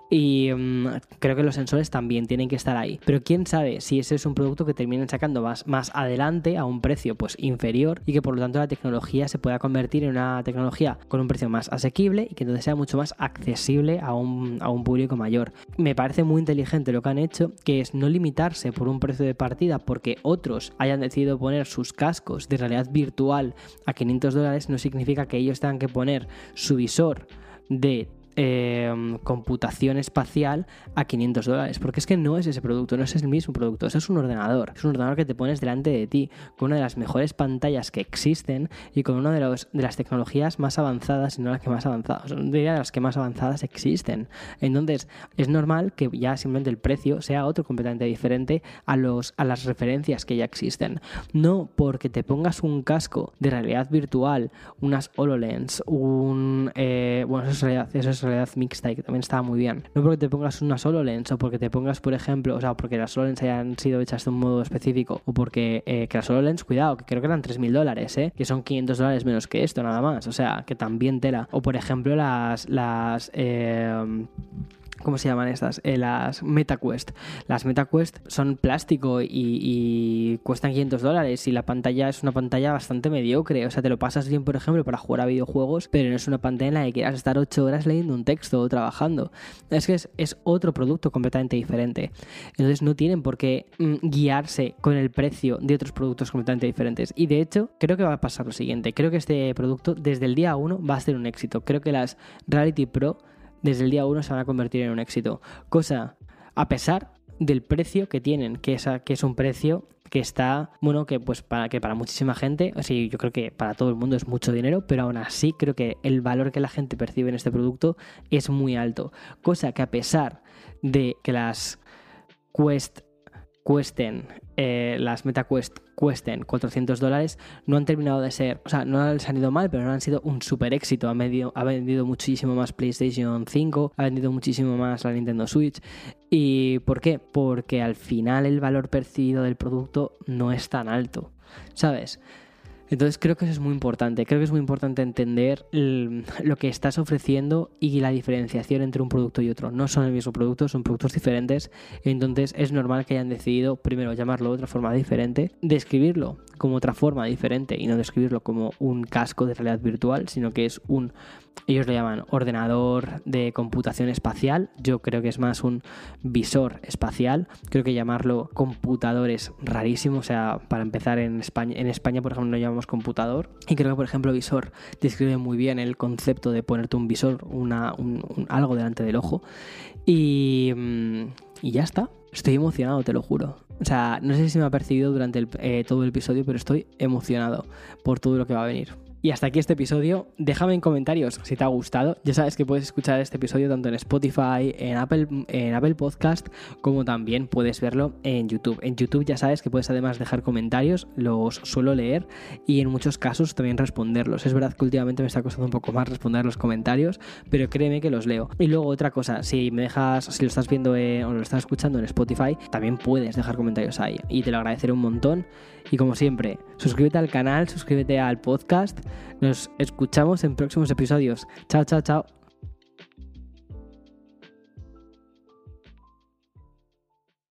Y Y mm, creo que los sensores también tienen que estar ahí. Pero quién sabe si ese es un producto que terminen sacando más, más adelante a un precio pues inferior y que por lo tanto la tecnología se pueda convertir en una tecnología con un precio más asequible y que entonces sea mucho más accesible a un, a un público mayor. Me parece muy inteligente lo que han hecho, que es no limitarse por un precio de partida porque otros hayan decidido poner sus cascos de realidad virtual a 500 dólares, no significa que ellos tengan que poner su visor de Em, computación espacial a 500 dólares. Porque es que no es ese producto, no es el mismo producto. Eso es un ordenador. Es un ordenador que te pones delante de ti, con una de las mejores pantallas que existen y con una de, los, de las tecnologías más avanzadas, y no las que más avanzadas, diría las que más avanzadas existen. Entonces, es normal que ya simplemente el precio sea otro completamente diferente a, los, a las referencias que ya existen. No porque te pongas un casco de realidad virtual, unas HoloLens, un. Eh, bueno, eso es realidad, eso es realidad mixta y que también estaba muy bien. No porque te pongas una solo lens o porque te pongas, por ejemplo, o sea, porque las solo lens hayan sido hechas de un modo específico o porque eh, que las solo lens, cuidado, que creo que eran 3.000 dólares, ¿eh? que son 500 dólares menos que esto, nada más. O sea, que también tela. O por ejemplo, las. las eh, ¿Cómo se llaman estas? Eh, las MetaQuest. Las MetaQuest son plástico y, cuestan 500 dólares y la pantalla es una pantalla bastante mediocre. O sea, te lo pasas bien, por ejemplo, para jugar a videojuegos, pero no es una pantalla en la que quieras estar 8 horas leyendo un texto o trabajando. Es que es, otro producto completamente diferente. Entonces no tienen por qué mm, guiarse con el precio de otros productos completamente diferentes. Y de hecho, creo que va a pasar lo siguiente. Creo que este producto desde el día 1 va a ser un éxito. Creo que las Reality Pro desde el día 1 se van a convertir en un éxito. Cosa a pesar del precio que tienen, que es, que es un precio que está, bueno, que pues para que para muchísima gente, o yo creo que para todo el mundo es mucho dinero, pero aún así creo que el valor que la gente percibe en este producto es muy alto. Cosa que a pesar de que las Quest cuesten, eh, las MetaQuest cuesten 400 dólares, no han terminado de ser, o sea, no han salido mal, pero no han sido un super éxito. Ha, ha vendido muchísimo más PlayStation 5, ha vendido muchísimo más la Nintendo Switch. ¿Y por qué? Porque al final el valor percibido del producto no es tan alto, ¿sabes? Entonces creo que eso es muy importante. Creo que es muy importante entender lo que estás ofreciendo y la diferenciación entre un producto y otro. No son el mismo producto, son productos diferentes. Entonces es normal que hayan decidido primero llamarlo de otra forma diferente, describirlo como otra forma diferente y no describirlo como un casco de realidad virtual, sino que es un ellos le llaman ordenador de computación espacial. Yo creo que es más un visor espacial. Creo que llamarlo computador es rarísimo. O sea, para empezar en España, en España, por ejemplo, no llamamos computador. Y creo que, por ejemplo, visor describe muy bien el concepto de ponerte un visor, una, un, algo delante del ojo. Y, mm, y ya está. Estoy emocionado, te lo juro. O sea, no sé si me ha percibido durante eh, todo el episodio, pero estoy emocionado por todo lo que va a venir. Y hasta aquí este episodio. Déjame en comentarios si te ha gustado. Ya sabes que puedes escuchar este episodio tanto en Spotify, en Apple, en Apple Podcast, como también puedes verlo en YouTube. En YouTube ya sabes que puedes además dejar comentarios, los suelo leer y en muchos casos también responderlos. Es verdad que últimamente me está costando un poco más responder los comentarios, pero créeme que los leo. Y luego otra cosa, si me dejas, si lo estás viendo o lo estás escuchando en Spotify, también puedes dejar comentarios ahí y te lo agradeceré un montón. Y como siempre, suscríbete al canal, suscríbete al podcast nos escuchamos en próximos episodios. Chao, chao, chao.